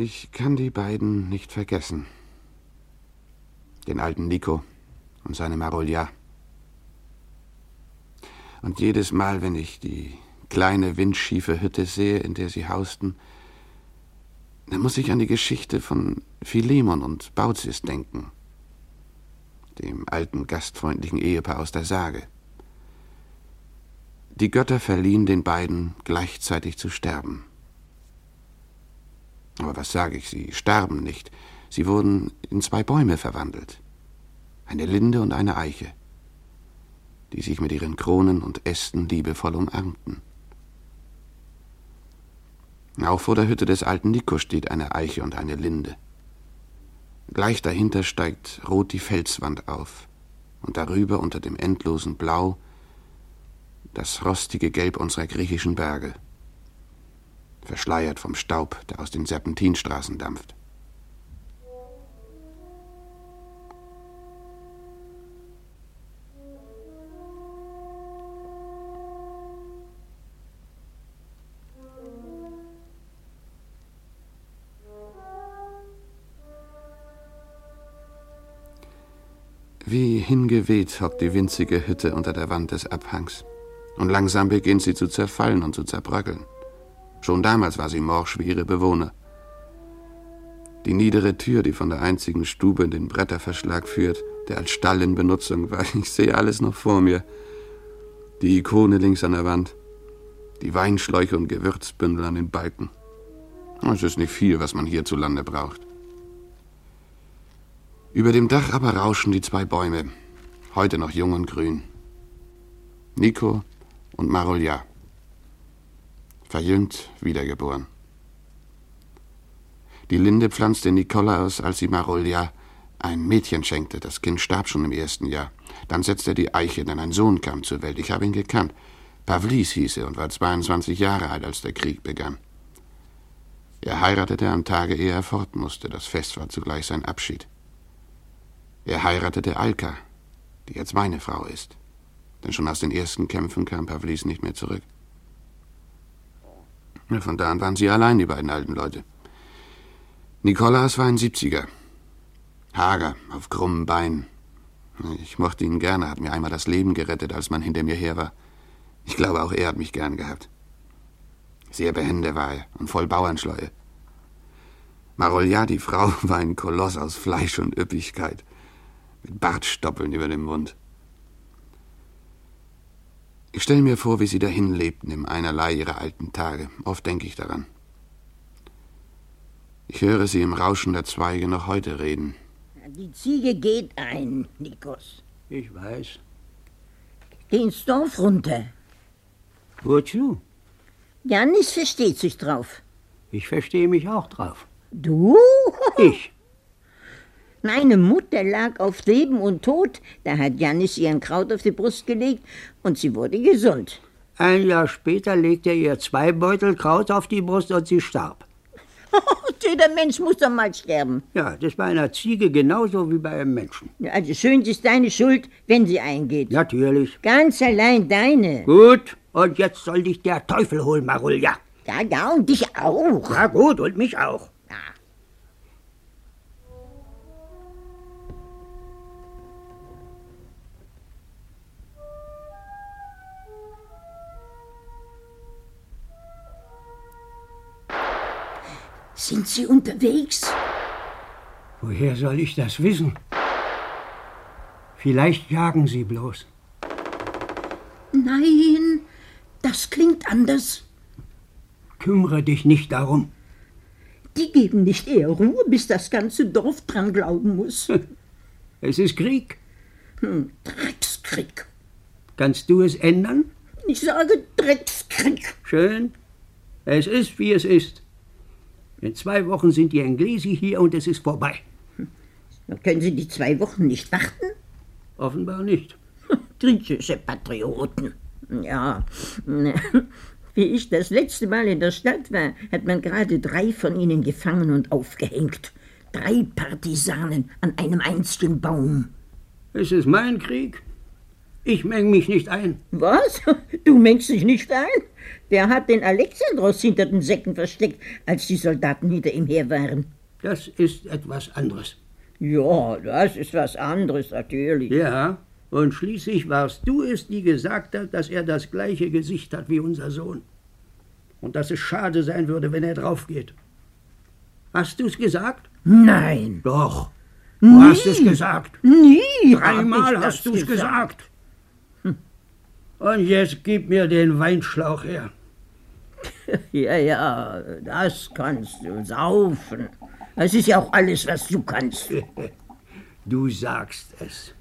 Ich kann die beiden nicht vergessen. Den alten Nico und seine Marolja. Und jedes Mal, wenn ich die kleine windschiefe Hütte sehe, in der sie hausten, dann muss ich an die Geschichte von Philemon und Baucis denken, dem alten gastfreundlichen Ehepaar aus der Sage. Die Götter verliehen den beiden gleichzeitig zu sterben. Aber was sage ich, sie starben nicht. Sie wurden in zwei Bäume verwandelt. Eine Linde und eine Eiche, die sich mit ihren Kronen und Ästen liebevoll umarmten. Auch vor der Hütte des alten Nico steht eine Eiche und eine Linde. Gleich dahinter steigt rot die Felswand auf und darüber unter dem endlosen Blau das rostige Gelb unserer griechischen Berge verschleiert vom Staub, der aus den Serpentinstraßen dampft. Wie hingeweht hockt die winzige Hütte unter der Wand des Abhangs, und langsam beginnt sie zu zerfallen und zu zerbröckeln. Schon damals war sie morsch wie ihre Bewohner. Die niedere Tür, die von der einzigen Stube in den Bretterverschlag führt, der als Stall in Benutzung war, ich sehe alles noch vor mir. Die Ikone links an der Wand, die Weinschläuche und Gewürzbündel an den Balken. Es ist nicht viel, was man hierzulande braucht. Über dem Dach aber rauschen die zwei Bäume, heute noch jung und grün. Nico und Marolja verjüngt, wiedergeboren. Die Linde pflanzte Nikolaus, als sie Marolja ein Mädchen schenkte. Das Kind starb schon im ersten Jahr. Dann setzte er die Eiche, denn ein Sohn kam zur Welt. Ich habe ihn gekannt. Pavlis hieß er und war 22 Jahre alt, als der Krieg begann. Er heiratete am Tage, ehe er fort musste. Das Fest war zugleich sein Abschied. Er heiratete Alka, die jetzt meine Frau ist. Denn schon aus den ersten Kämpfen kam Pavlis nicht mehr zurück. Von da an waren sie allein, die beiden alten Leute. Nikolaus war ein Siebziger. Hager, auf krummen Beinen. Ich mochte ihn gerne, hat mir einmal das Leben gerettet, als man hinter mir her war. Ich glaube, auch er hat mich gern gehabt. Sehr behende war er und voll Bauernschleue. Marolja, die Frau, war ein Koloss aus Fleisch und Üppigkeit, mit Bartstoppeln über dem Mund. Ich stelle mir vor, wie sie dahin lebten im Einerlei ihrer alten Tage. Oft denke ich daran. Ich höre sie im Rauschen der Zweige noch heute reden. Die Ziege geht ein, Nikos. Ich weiß. Geh ins Dorf runter. Wozu? Janis versteht sich drauf. Ich verstehe mich auch drauf. Du? Ich. Meine Mutter lag auf Leben und Tod. Da hat Janis ihr ein Kraut auf die Brust gelegt und sie wurde gesund. Ein Jahr später legte er ihr zwei Beutel Kraut auf die Brust und sie starb. Jeder Mensch muss doch mal sterben. Ja, das bei einer Ziege genauso wie bei einem Menschen. Also schön ist deine Schuld, wenn sie eingeht. Natürlich. Ganz allein deine. Gut, und jetzt soll dich der Teufel holen, Marulja. Ja, ja, und dich auch. Ja gut, und mich auch. Sind Sie unterwegs? Woher soll ich das wissen? Vielleicht jagen Sie bloß. Nein, das klingt anders. Kümmere dich nicht darum. Die geben nicht eher Ruhe, bis das ganze Dorf dran glauben muss. Es ist Krieg. Hm, Dreckskrieg. Kannst du es ändern? Ich sage Dreckskrieg. Schön. Es ist, wie es ist. In zwei Wochen sind die Englesi hier und es ist vorbei. Können Sie die zwei Wochen nicht warten? Offenbar nicht. Griechische Patrioten. Ja. Wie ich das letzte Mal in der Stadt war, hat man gerade drei von ihnen gefangen und aufgehängt. Drei Partisanen an einem einzigen Baum. Es ist mein Krieg. Ich meng mich nicht ein. Was? Du mengst dich nicht ein? Der hat den Alexandros hinter den Säcken versteckt, als die Soldaten hinter ihm her waren. Das ist etwas anderes. Ja, das ist was anderes, natürlich. Ja, und schließlich warst du es, die gesagt hat, dass er das gleiche Gesicht hat wie unser Sohn. Und dass es schade sein würde, wenn er draufgeht. Hast du es gesagt? Nein. Doch. Du Nie. hast es gesagt. Nie. Dreimal hast du es gesagt. Hm. Und jetzt gib mir den Weinschlauch her. Ja, ja, das kannst du saufen. Das ist ja auch alles, was du kannst. Du sagst es.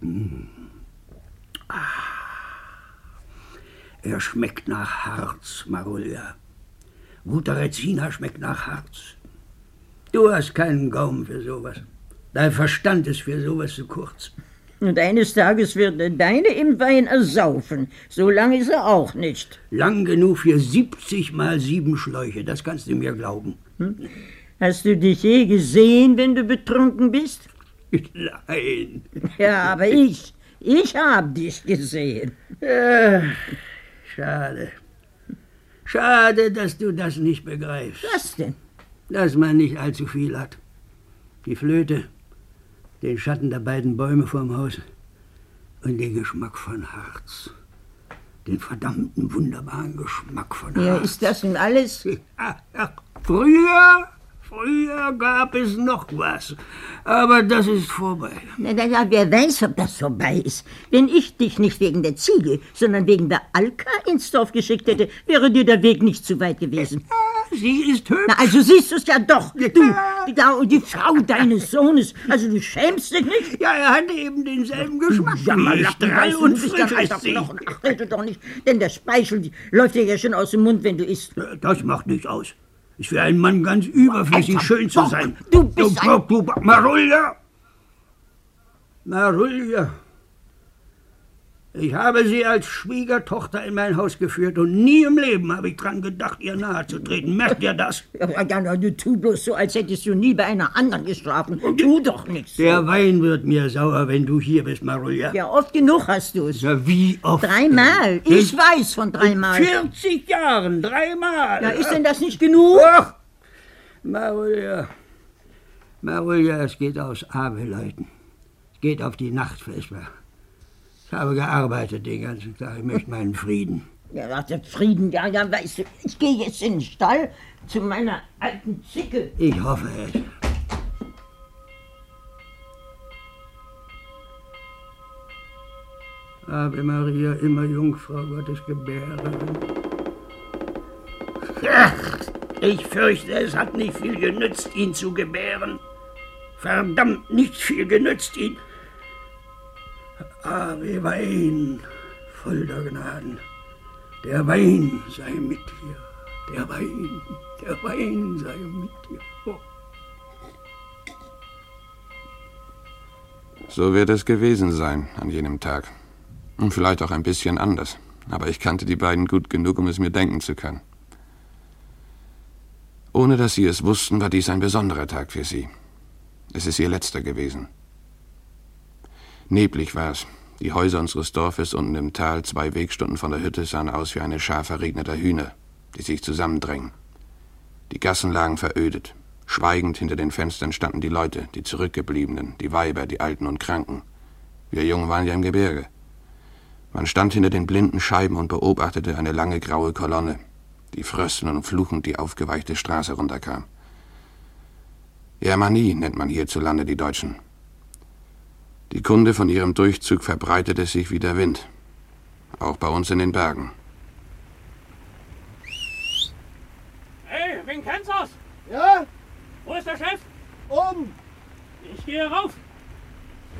Hm. Ah. Er schmeckt nach Harz, Marulja. Guter Reziner schmeckt nach Harz. Du hast keinen Gaumen für sowas. Dein Verstand ist für sowas zu kurz. Und eines Tages wird er deine im Wein ersaufen. So lang ist er auch nicht. Lang genug für 70 mal sieben Schläuche, das kannst du mir glauben. Hm? Hast du dich je gesehen, wenn du betrunken bist? Nein. Ja, aber ich, ich hab dich gesehen. Ja, schade. Schade, dass du das nicht begreifst. Was denn? Dass man nicht allzu viel hat. Die Flöte, den Schatten der beiden Bäume vorm Haus und den Geschmack von Harz. Den verdammten wunderbaren Geschmack von Harz. Ja, ist das nun alles? Ja, ja. Früher Früher gab es noch was, aber das ist vorbei. Na, na, na, wer weiß, ob das vorbei ist. Wenn ich dich nicht wegen der Ziege, sondern wegen der Alka ins Dorf geschickt hätte, wäre dir der Weg nicht zu weit gewesen. Ja, sie ist hübsch. Na, also siehst du es ja doch. Du, die, die Frau deines Sohnes. Also du schämst dich nicht? Ja, er hat eben denselben Geschmack. Ja, mal drei und frisch ist sie. Ach, rede doch nicht, denn der Speichel läuft dir ja schon aus dem Mund, wenn du isst. Das macht nichts aus. Ist für einen Mann ganz überflüssig, Alter, schön zu sein. Du bist du, ein... Du, Marulja! Marulja! Ich habe sie als Schwiegertochter in mein Haus geführt und nie im Leben habe ich dran gedacht, ihr nahe zu treten. Merkt ihr das? Ja, ja, du tu bloß so, als hättest du nie bei einer anderen geschlafen. Tu doch nichts. So. Der Wein wird mir sauer, wenn du hier bist, Marulja. Ja, oft genug hast du es. Ja, wie oft? Dreimal. Ich weiß von dreimal. In 40 Jahren, dreimal. Ja, ist denn das nicht genug? Ach, Marulja. Marulja, es geht aus Abeleuten. Es geht auf die Nachtfläche. Ich habe gearbeitet den ganzen Tag. Ich möchte meinen Frieden. Ja, warte, Frieden, ja, ja, weißt du, ich gehe jetzt in den Stall zu meiner alten Zicke. Ich hoffe es. Ave Maria, immer Jungfrau Gottes gebären. Ach, ich fürchte, es hat nicht viel genützt, ihn zu gebären. Verdammt nicht viel genützt, ihn Ave Wein, voll der Gnaden. Der Wein sei mit dir, der Wein, der Wein sei mit dir. Oh. So wird es gewesen sein an jenem Tag. Und vielleicht auch ein bisschen anders. Aber ich kannte die beiden gut genug, um es mir denken zu können. Ohne dass sie es wussten, war dies ein besonderer Tag für sie. Es ist ihr letzter gewesen. Neblig war es. Die Häuser unseres Dorfes unten im Tal, zwei Wegstunden von der Hütte, sahen aus wie eine Schar verregneter Hühner, die sich zusammendrängen. Die Gassen lagen verödet. Schweigend hinter den Fenstern standen die Leute, die Zurückgebliebenen, die Weiber, die Alten und Kranken. Wir Jungen waren ja im Gebirge. Man stand hinter den blinden Scheiben und beobachtete eine lange graue Kolonne, die fröstelnd und fluchend die aufgeweichte Straße runterkam. Germanie nennt man hierzulande die Deutschen. Die Kunde von ihrem Durchzug verbreitete sich wie der Wind. Auch bei uns in den Bergen. Hey, wen kennst du's? Ja? Wo ist der Chef? Oben. Ich gehe rauf.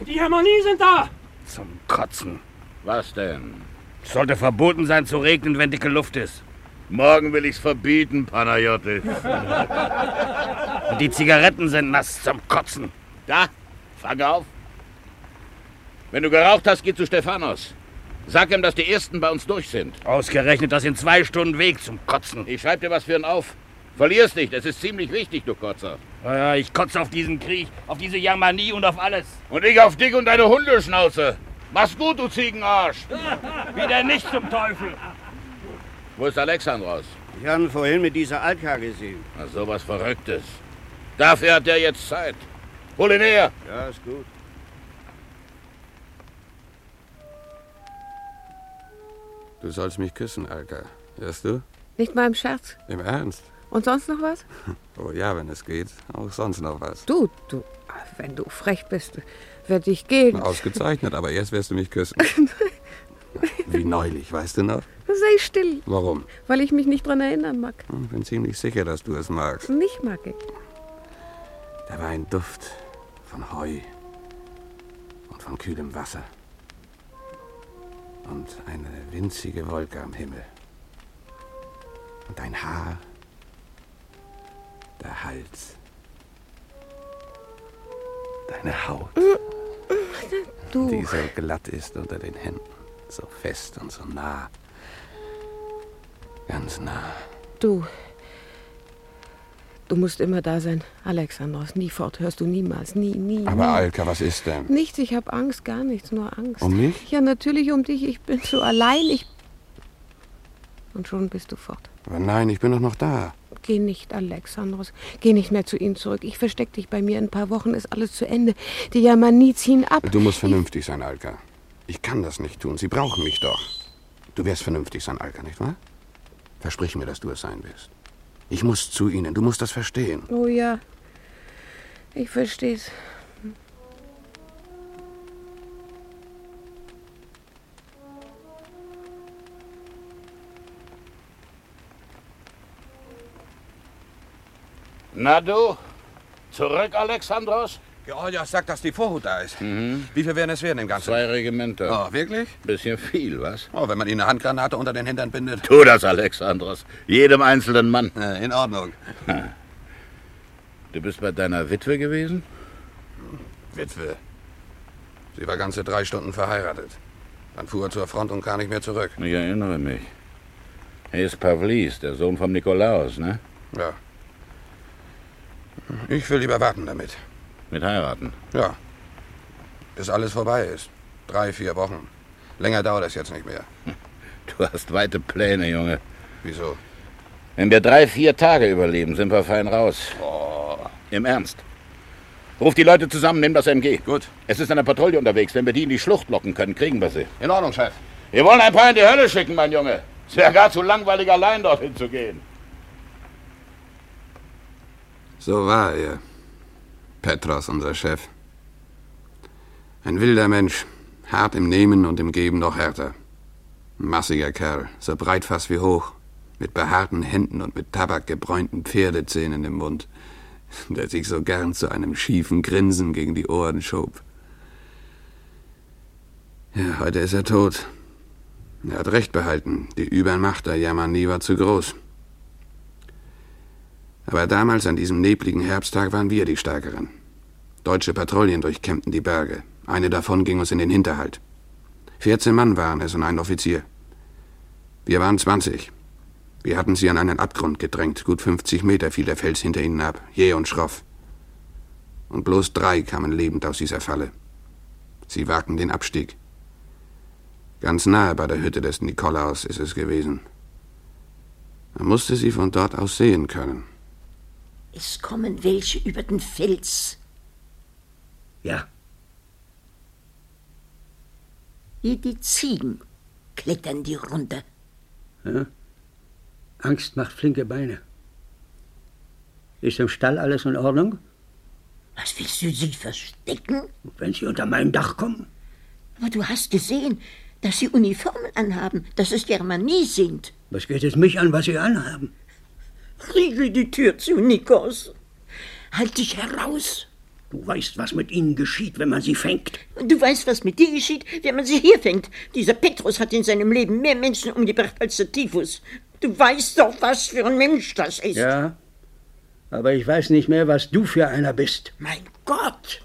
Die Harmonie sind da. Zum Kotzen. Was denn? Es sollte verboten sein zu regnen, wenn dicke Luft ist. Morgen will ich's verbieten, Panayotis. Und die Zigaretten sind nass zum Kotzen. Da, fang auf. Wenn du geraucht hast, geh zu Stephanos. Sag ihm, dass die Ersten bei uns durch sind. Ausgerechnet das in zwei Stunden Weg zum Kotzen. Ich schreib dir was für ihn auf. Verlier's nicht, das ist ziemlich wichtig, du Kotzer. Ja, ja, ich kotze auf diesen Krieg, auf diese Jamanie und auf alles. Und ich auf dich und deine Hundeschnauze. Mach's gut, du Ziegenarsch. Wieder nicht zum Teufel. Wo ist Alexandros? Ich habe ihn vorhin mit dieser Alka gesehen. Na, sowas Verrücktes. Dafür hat er jetzt Zeit. Hol ihn her. Ja, ist gut. Du sollst mich küssen, Alka. Hörst du? Nicht mal im Scherz. Im Ernst? Und sonst noch was? Oh ja, wenn es geht. Auch sonst noch was. Du, du, wenn du frech bist, werde ich gehen. Ausgezeichnet, aber erst wirst du mich küssen. Wie neulich, weißt du noch? Sei still, Warum? weil ich mich nicht dran erinnern mag. Ich bin ziemlich sicher, dass du es magst. Nicht mag ich. Da war ein Duft von Heu und von kühlem Wasser. Und eine winzige Wolke am Himmel. Und dein Haar, der Hals, deine Haut, Du, die so glatt ist unter den Händen, so fest und so nah. Ganz nah. du. Du musst immer da sein, Alexandros. Nie fort hörst du niemals. Nie, nie. Aber nie. Alka, was ist denn? Nichts, ich habe Angst, gar nichts, nur Angst. Um mich? Ja, natürlich um dich. Ich bin so allein. Ich. Und schon bist du fort. Aber nein, ich bin doch noch da. Geh nicht, Alexandros. Geh nicht mehr zu ihnen zurück. Ich versteck dich bei mir. In ein paar Wochen ist alles zu Ende. Die Jamani ziehen ab. Du musst vernünftig sein, Alka. Ich kann das nicht tun. Sie brauchen mich doch. Du wirst vernünftig sein, Alka, nicht wahr? Versprich mir, dass du es sein wirst. Ich muss zu ihnen. Du musst das verstehen. Oh ja. Ich versteh's. Na du? Zurück, Alexandros? Georgia sagt, dass die Vorhut da ist. Wie viel werden es werden im Ganzen? Zwei Regimenter. Oh, wirklich? Bisschen viel, was? Oh, wenn man ihnen eine Handgranate unter den Hintern bindet. Tu das, Alexandros. Jedem einzelnen Mann. In Ordnung. Du bist bei deiner Witwe gewesen? Witwe. Sie war ganze drei Stunden verheiratet. Dann fuhr er zur Front und kam nicht mehr zurück. Ich erinnere mich. Er ist Pavlis, der Sohn vom Nikolaus, ne? Ja. Ich will lieber warten damit. Mit heiraten. Ja. Bis alles vorbei ist. Drei, vier Wochen. Länger dauert es jetzt nicht mehr. Du hast weite Pläne, Junge. Wieso? Wenn wir drei, vier Tage überleben, sind wir fein raus. Im Ernst. Ruf die Leute zusammen, nimm das MG. Gut. Es ist eine Patrouille unterwegs. Wenn wir die in die Schlucht locken können, kriegen wir sie. In Ordnung, Chef. Wir wollen ein paar in die Hölle schicken, mein Junge. Es wäre gar zu langweilig, allein dorthin zu gehen. So war er. Petros, unser Chef. Ein wilder Mensch. Hart im Nehmen und im Geben noch härter. Ein massiger Kerl, so breit fast wie hoch. Mit behaarten Händen und mit tabakgebräunten Pferdezähnen im Mund. Der sich so gern zu einem schiefen Grinsen gegen die Ohren schob. Ja, heute ist er tot. Er hat recht behalten. Die Übermacht der Yamani war zu groß. Aber damals, an diesem nebligen Herbsttag, waren wir die Stärkeren. Deutsche Patrouillen durchkämmten die Berge. Eine davon ging uns in den Hinterhalt. 14 Mann waren es und ein Offizier. Wir waren 20. Wir hatten sie an einen Abgrund gedrängt. Gut 50 Meter fiel der Fels hinter ihnen ab, jäh und schroff. Und bloß drei kamen lebend aus dieser Falle. Sie wagten den Abstieg. Ganz nahe bei der Hütte des Nikolaus ist es gewesen. Man musste sie von dort aus sehen können. Es kommen welche über den Fels. Ja, Wie die Ziegen klettern die runter. Angst macht flinke Beine. Ist im Stall alles in Ordnung? Was willst du sie verstecken? Wenn sie unter mein Dach kommen? Aber du hast gesehen, dass sie Uniformen anhaben, dass es Germanie sind. Was geht es mich an, was sie anhaben? Riegel die Tür zu, Nikos. Halt dich heraus. Du weißt, was mit ihnen geschieht, wenn man sie fängt. Du weißt, was mit dir geschieht, wenn man sie hier fängt. Dieser Petrus hat in seinem Leben mehr Menschen umgebracht als der Typhus. Du weißt doch, was für ein Mensch das ist. Ja, aber ich weiß nicht mehr, was du für einer bist. Mein Gott!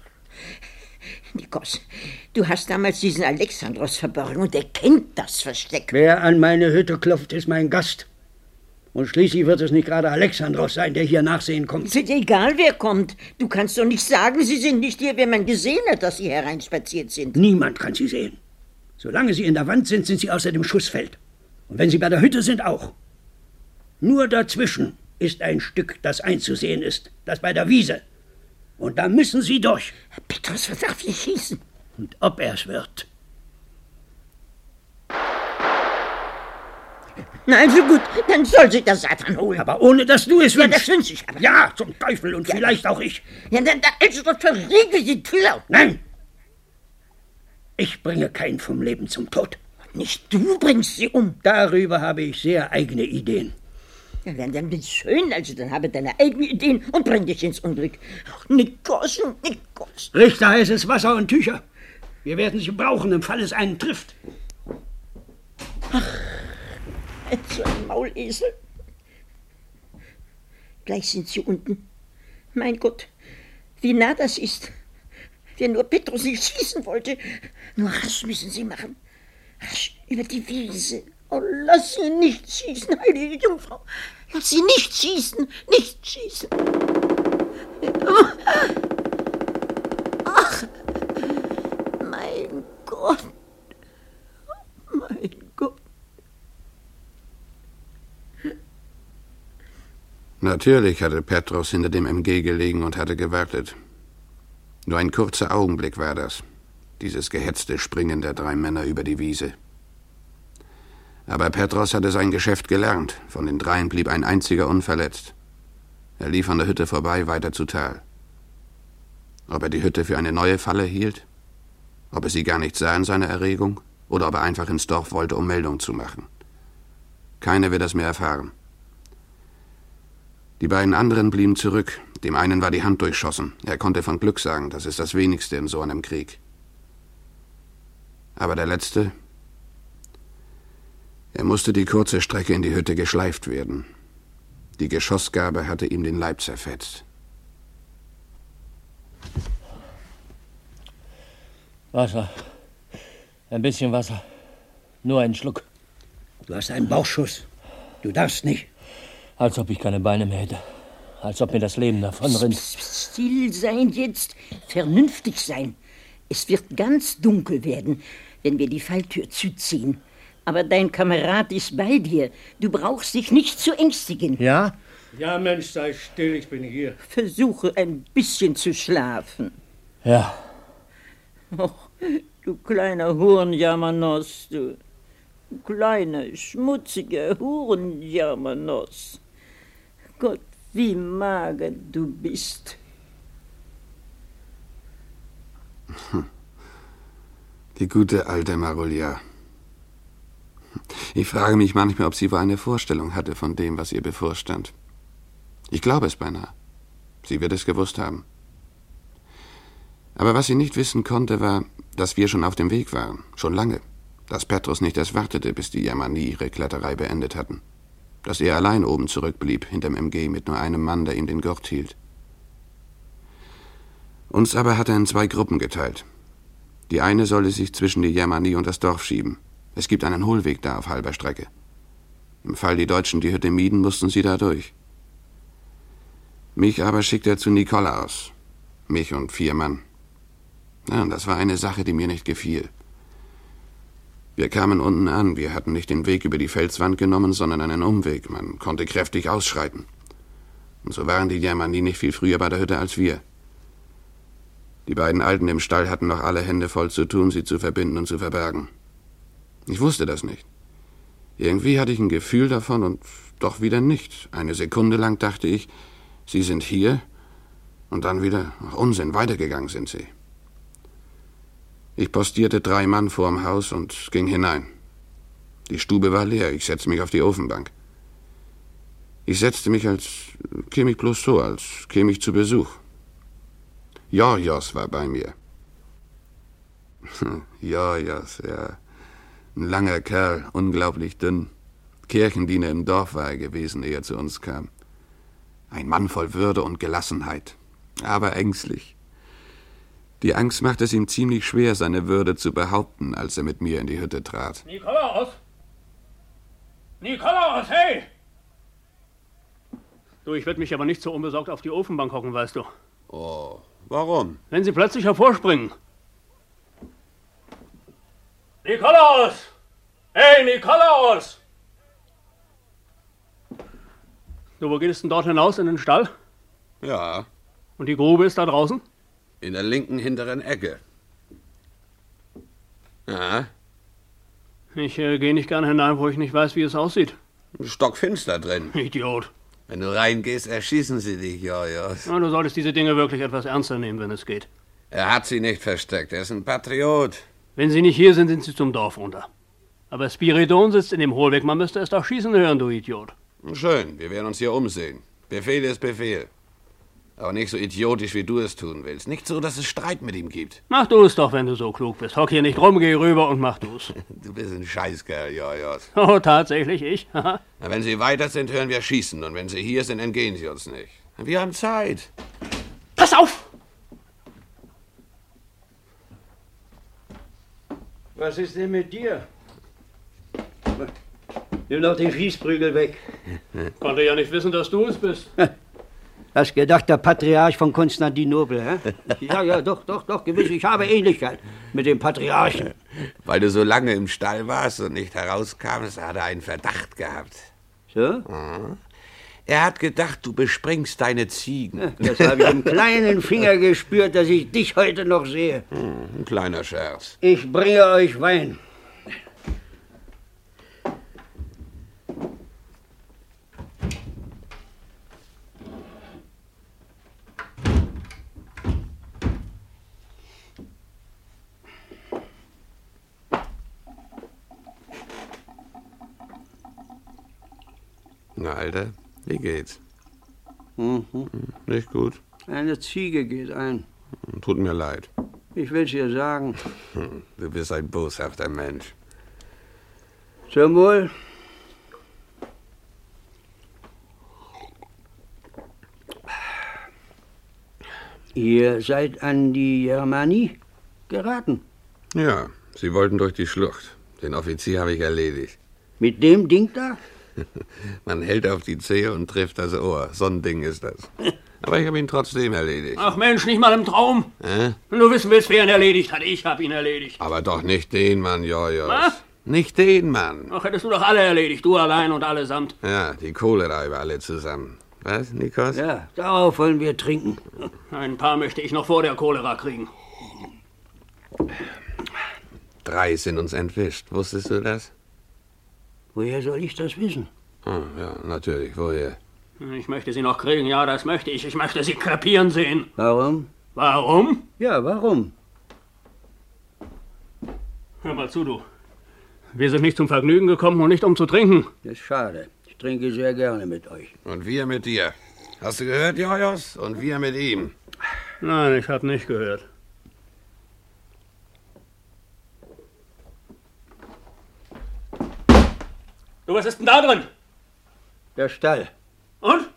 Nikos, du hast damals diesen Alexandros verborgen und er kennt das Versteck. Wer an meine Hütte klopft, ist mein Gast. Und schließlich wird es nicht gerade Alexandros sein, der hier nachsehen kommt. Ist egal, wer kommt. Du kannst doch nicht sagen, Sie sind nicht hier, wenn man gesehen hat, dass Sie hereinspaziert sind. Niemand kann Sie sehen. Solange Sie in der Wand sind, sind Sie außer dem Schussfeld. Und wenn Sie bei der Hütte sind, auch. Nur dazwischen ist ein Stück, das einzusehen ist, das bei der Wiese. Und da müssen Sie durch. Herr Petrus, was darf ich schießen? Und ob er es wird. Na, also gut, dann soll sich der Satan holen. Aber ohne, dass du es ja, wünschst. das wünsche ich aber. Ja, zum Teufel und vielleicht auch ich. Ja, dann, dann also doch verriegel die Tür. Nein! Ich bringe keinen vom Leben zum Tod. Nicht du bringst sie um. Darüber habe ich sehr eigene Ideen. Ja, dann, dann bin schön, also dann habe deine eigenen Ideen und bring dich ins Unglück. Ach, Nikos, Nikos. Richter heißes Wasser und Tücher. Wir werden sie brauchen, im Fall es einen trifft. Ach, so ein Maulesel. Gleich sind sie unten. Mein Gott, wie nah das ist. Wenn nur Petrus nicht schießen wollte. Nur rasch müssen sie machen. Rasch über die Wiese. Oh, lass sie nicht schießen, heilige Jungfrau. Lass sie nicht schießen, nicht schießen. Ach, mein Gott. Natürlich hatte Petros hinter dem MG gelegen und hatte gewartet. Nur ein kurzer Augenblick war das, dieses gehetzte Springen der drei Männer über die Wiese. Aber Petros hatte sein Geschäft gelernt. Von den dreien blieb ein einziger unverletzt. Er lief an der Hütte vorbei, weiter zu Tal. Ob er die Hütte für eine neue Falle hielt? Ob er sie gar nicht sah in seiner Erregung? Oder ob er einfach ins Dorf wollte, um Meldung zu machen? Keiner wird das mehr erfahren. Die beiden anderen blieben zurück. Dem einen war die Hand durchschossen. Er konnte von Glück sagen, das ist das wenigste in so einem Krieg. Aber der letzte, er musste die kurze Strecke in die Hütte geschleift werden. Die Geschossgabe hatte ihm den Leib zerfetzt. Wasser. Ein bisschen Wasser. Nur einen Schluck. Du hast einen Bauchschuss. Du darfst nicht. Als ob ich keine Beine mehr hätte. Als ob mir das Leben davonrinnt. Still sein jetzt. Vernünftig sein. Es wird ganz dunkel werden, wenn wir die Falltür zuziehen. Aber dein Kamerad ist bei dir. Du brauchst dich nicht zu ängstigen. Ja? Ja, Mensch, sei still, ich bin hier. Versuche ein bisschen zu schlafen. Ja. Och, du kleiner Hurenjammernoss, du. Kleiner, schmutziger Hurenjammernoss. Gott, wie mager du bist. Die gute alte Marulia. Ich frage mich manchmal, ob sie wohl eine Vorstellung hatte von dem, was ihr bevorstand. Ich glaube es beinahe. Sie wird es gewusst haben. Aber was sie nicht wissen konnte, war, dass wir schon auf dem Weg waren, schon lange. Dass Petrus nicht erst wartete, bis die Yamani ihre Kletterei beendet hatten. Dass er allein oben zurückblieb, hinterm MG, mit nur einem Mann, der ihm den Gurt hielt. Uns aber hat er in zwei Gruppen geteilt. Die eine solle sich zwischen die Yamani und das Dorf schieben. Es gibt einen Hohlweg da auf halber Strecke. Im Fall die Deutschen die Hütte mieden, mussten sie da durch. Mich aber schickt er zu Nikolaus. Mich und vier Mann. Ja, das war eine Sache, die mir nicht gefiel. Wir kamen unten an, wir hatten nicht den Weg über die Felswand genommen, sondern einen Umweg. Man konnte kräftig ausschreiten. Und so waren die Germani nicht viel früher bei der Hütte als wir. Die beiden Alten im Stall hatten noch alle Hände voll zu tun, sie zu verbinden und zu verbergen. Ich wusste das nicht. Irgendwie hatte ich ein Gefühl davon und doch wieder nicht. Eine Sekunde lang dachte ich, Sie sind hier, und dann wieder, ach Unsinn, weitergegangen sind Sie. Ich postierte drei Mann vorm Haus und ging hinein. Die Stube war leer, ich setzte mich auf die Ofenbank. Ich setzte mich, als käme ich bloß so, als käme ich zu Besuch. Jorjos war bei mir. Jorjos, ja. Ein langer Kerl, unglaublich dünn. Kirchendiener im Dorf war er gewesen, ehe er zu uns kam. Ein Mann voll Würde und Gelassenheit, aber ängstlich. Die Angst machte es ihm ziemlich schwer, seine Würde zu behaupten, als er mit mir in die Hütte trat. Nikolaus! Nikolaus, hey! Du, ich werde mich aber nicht so unbesorgt auf die Ofenbank hocken, weißt du. Oh, warum? Wenn sie plötzlich hervorspringen. Nikolaus! Hey, Nikolaus! Du, wo geht es denn dort hinaus in den Stall? Ja, Und die Grube ist da draußen? In der linken hinteren Ecke. Ja, Ich äh, gehe nicht gerne hinein, wo ich nicht weiß, wie es aussieht. stockfinster drin. Idiot. Wenn du reingehst, erschießen sie dich, ja, ja. Du solltest diese Dinge wirklich etwas ernster nehmen, wenn es geht. Er hat sie nicht versteckt, er ist ein Patriot. Wenn sie nicht hier sind, sind sie zum Dorf runter. Aber Spiridon sitzt in dem Hohlweg, man müsste es doch schießen hören, du Idiot. Schön, wir werden uns hier umsehen. Befehl ist Befehl. Aber nicht so idiotisch, wie du es tun willst. Nicht so, dass es Streit mit ihm gibt. Mach du es doch, wenn du so klug bist. Hock hier nicht rum, geh rüber und mach du's. Du bist ein Scheißkerl, ja. Oh, tatsächlich, ich? Na, wenn sie weiter sind, hören wir schießen. Und wenn sie hier sind, entgehen sie uns nicht. Wir haben Zeit. Pass auf! Was ist denn mit dir? Nimm doch den Schießprügel weg. Konnte ja nicht wissen, dass du es bist. Hast gedacht, der Patriarch von Konstantinopel, hä? Ja, ja, doch, doch, doch, gewiss, ich habe Ähnlichkeit mit dem Patriarchen. Weil du so lange im Stall warst und nicht herauskamst, hat er einen Verdacht gehabt. So? Er hat gedacht, du bespringst deine Ziegen. Das habe ich im kleinen Finger gespürt, dass ich dich heute noch sehe. Ein kleiner Scherz. Ich bringe euch Wein. Na, Alter, wie geht's? Mhm. Nicht gut? Eine Ziege geht ein. Tut mir leid. Ich will's dir sagen. Hm, Du bist ein boshafter Mensch. Zum Wohl. Ihr seid an die Germanie geraten. Ja, sie wollten durch die Schlucht. Den Offizier habe ich erledigt. Mit dem Ding da? Man hält auf die Zehe und trifft das Ohr. So ein Ding ist das. Aber ich habe ihn trotzdem erledigt. Ach Mensch, nicht mal im Traum. Hä? Wenn du wissen willst, wer ihn erledigt hat, ich hab ihn erledigt. Aber doch nicht den Mann, Jojos. Was? Nicht den Mann. Ach, hättest du doch alle erledigt, du allein und allesamt. Ja, die Cholera über alle zusammen. Was, Nikos? Ja, darauf wollen wir trinken. Ein paar möchte ich noch vor der Cholera kriegen. Drei sind uns entwischt. Wusstest du das? Woher soll ich das wissen? Hm, ja, natürlich. Woher? Ich möchte sie noch kriegen, ja, das möchte ich. Ich möchte sie krepieren sehen. Warum? Warum? Ja, warum? Hör mal zu, du. Wir sind nicht zum Vergnügen gekommen und nicht um zu trinken. Das ist schade. Ich trinke sehr gerne mit euch. Und wir mit dir. Hast du gehört, Jojos? Und wir mit ihm. Nein, ich hab nicht gehört. Du, was ist denn da drin? Der Stall. Und?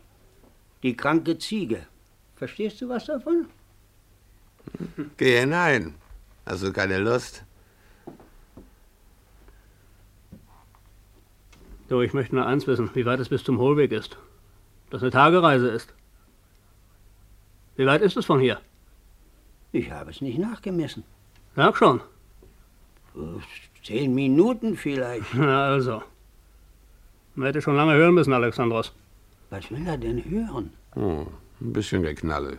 Die kranke Ziege. Verstehst du was davon? Geh hinein. Hast du keine Lust? Du, ich möchte nur eins wissen, wie weit es bis zum Hohlweg ist. Das eine Tagereise ist. Wie weit ist es von hier? Ich habe es nicht nachgemessen. Sag schon. Zehn Minuten vielleicht. Na also. Man hätte schon lange hören müssen, Alexandros. Was will er denn hören? Oh, ein bisschen Geknalle.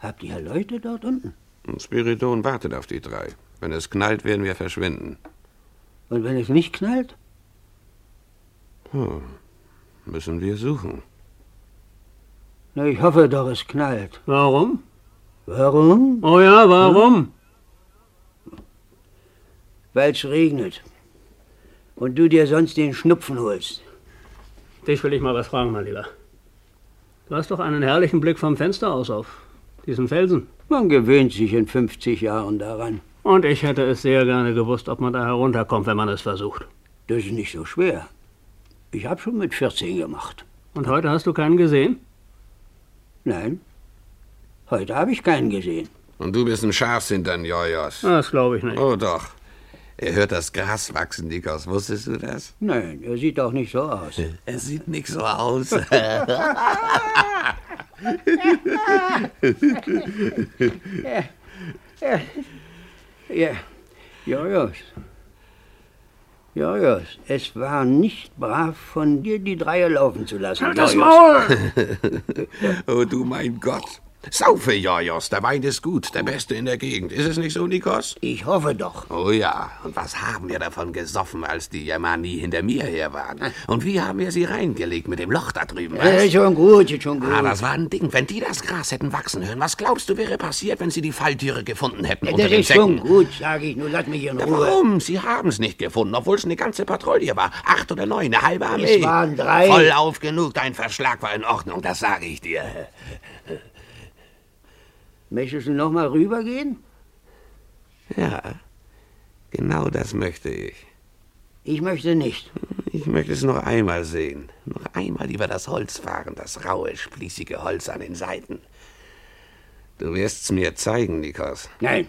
Habt ihr Leute dort unten? Und Spiridon wartet auf die drei. Wenn es knallt, werden wir verschwinden. Und wenn es nicht knallt? Hm. Müssen wir suchen. Na, ich hoffe doch, es knallt. Warum? Warum? Oh ja, warum? Weil es regnet. Und du dir sonst den Schnupfen holst. Dich will ich mal was fragen, mein Lieber. Du hast doch einen herrlichen Blick vom Fenster aus auf diesen Felsen. Man gewöhnt sich in 50 Jahren daran. Und ich hätte es sehr gerne gewusst, ob man da herunterkommt, wenn man es versucht. Das ist nicht so schwer. Ich habe schon mit 14 gemacht. Und heute hast du keinen gesehen? Nein, heute habe ich keinen gesehen. Und du bist ein Scharfsinn dann, Jojos. Das glaube ich nicht. Oh doch. Er hört das Gras wachsen, Nikos. Wusstest du das? Nein, er sieht doch nicht so aus. Er sieht nicht so aus. ja, ja, ja, Jojos. Jojos, es war nicht brav von dir, die Dreie laufen zu lassen. Halt das. Maul! oh, du mein Gott. Saufe, Jojos. Der Wein ist gut. Der beste in der Gegend. Ist es nicht so, Nikos? Ich hoffe doch. Oh ja. Und was haben wir davon gesoffen, als die Germani hinter mir her waren? Und wie haben wir sie reingelegt mit dem Loch da drüben? Ja, schon gut, schon gut. Ah, das war ein Ding. Wenn die das Gras hätten wachsen hören, was glaubst du, wäre passiert, wenn sie die Falltüre gefunden hätten Ja, unter das den ist schon Säcken? gut, sage ich. Nur lass mich in Ruhe. warum? Sie haben es nicht gefunden, obwohl es eine ganze Patrouille war. Acht oder neun, eine halbe Armee. Es waren drei. Voll auf genug, dein Verschlag war in Ordnung, das sage ich dir. Möchtest du noch mal rübergehen? Ja, genau das möchte ich. Ich möchte nicht. Ich möchte es noch einmal sehen. Noch einmal über das Holz fahren, das raue, spießige Holz an den Seiten. Du wirst es mir zeigen, Nikos. Nein,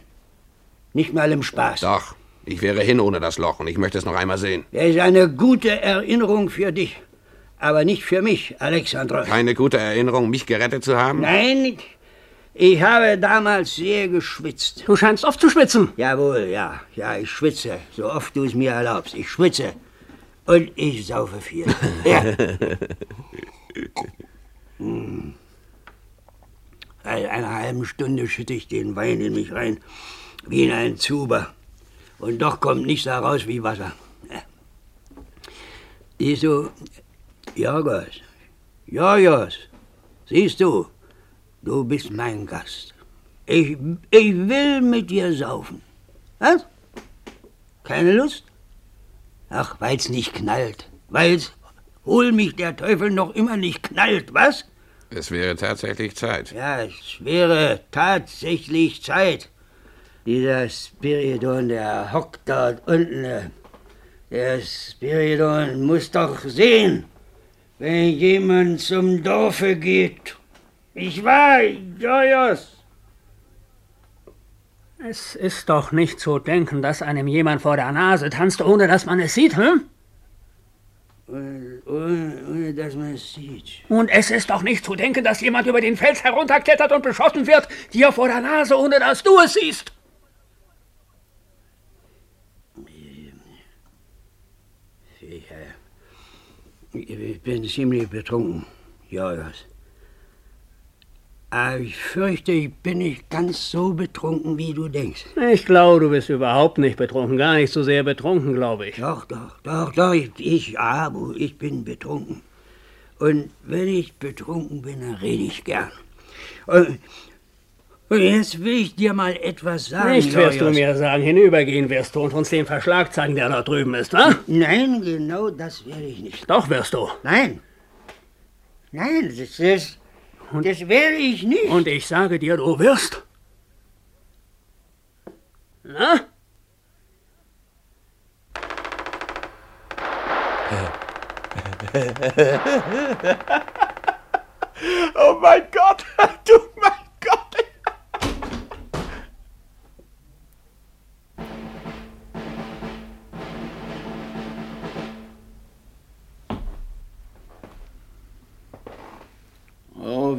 nicht mal im Spaß. Doch, ich wäre hin ohne das Loch und ich möchte es noch einmal sehen. Das ist eine gute Erinnerung für dich. Aber nicht für mich, Alexandros. Keine gute Erinnerung, mich gerettet zu haben? Nein, ich habe damals sehr geschwitzt. Du scheinst oft zu schwitzen. Jawohl, ja. Ja, ich schwitze, so oft du es mir erlaubst. Ich schwitze. Und ich saufe viel. ja. Hm. Seit einer halben Stunde schütte ich den Wein in mich rein, wie in einen Zuber. Und doch kommt nichts daraus wie Wasser. Ja. Siehst du, Jorgos, Jorgos, siehst du, du bist mein Gast. Ich, ich will mit dir saufen. Was? Keine Lust? Ach, weil's nicht knallt. Weil's, hol mich der Teufel noch immer nicht knallt, was? Es wäre tatsächlich Zeit. Ja, es wäre tatsächlich Zeit. Dieser Spiridon, der hockt dort unten. Der Spiridon muss doch sehen, wenn jemand zum Dorfe geht. Ich war, Jojos. Es ist doch nicht zu denken, dass einem jemand vor der Nase tanzt, ohne dass man es sieht, hm? Ohne, ohne, ohne dass man es sieht. Und es ist doch nicht zu denken, dass jemand über den Fels herunterklettert und beschossen wird, dir vor der Nase, ohne dass du es siehst. Ich, äh, ich bin ziemlich betrunken. Aber ich fürchte, ich bin nicht ganz so betrunken, wie du denkst. Ich glaube, du bist überhaupt nicht betrunken, gar nicht so sehr betrunken, glaube ich. Doch, doch, doch, doch, ich, ich, Abu, ich bin betrunken. Und wenn ich betrunken bin, dann rede ich gern. Und, und jetzt will ich dir mal etwas sagen. Nicht wirst du Jojos. mir sagen, hinübergehen wirst du und uns den Verschlag zeigen, der da drüben ist, wa? Nein, genau das werde ich nicht. Doch wirst du. Nein. Nein, das ist. Das werde ich nicht. Und ich sage dir, du wirst. Na? Oh mein Gott, du mein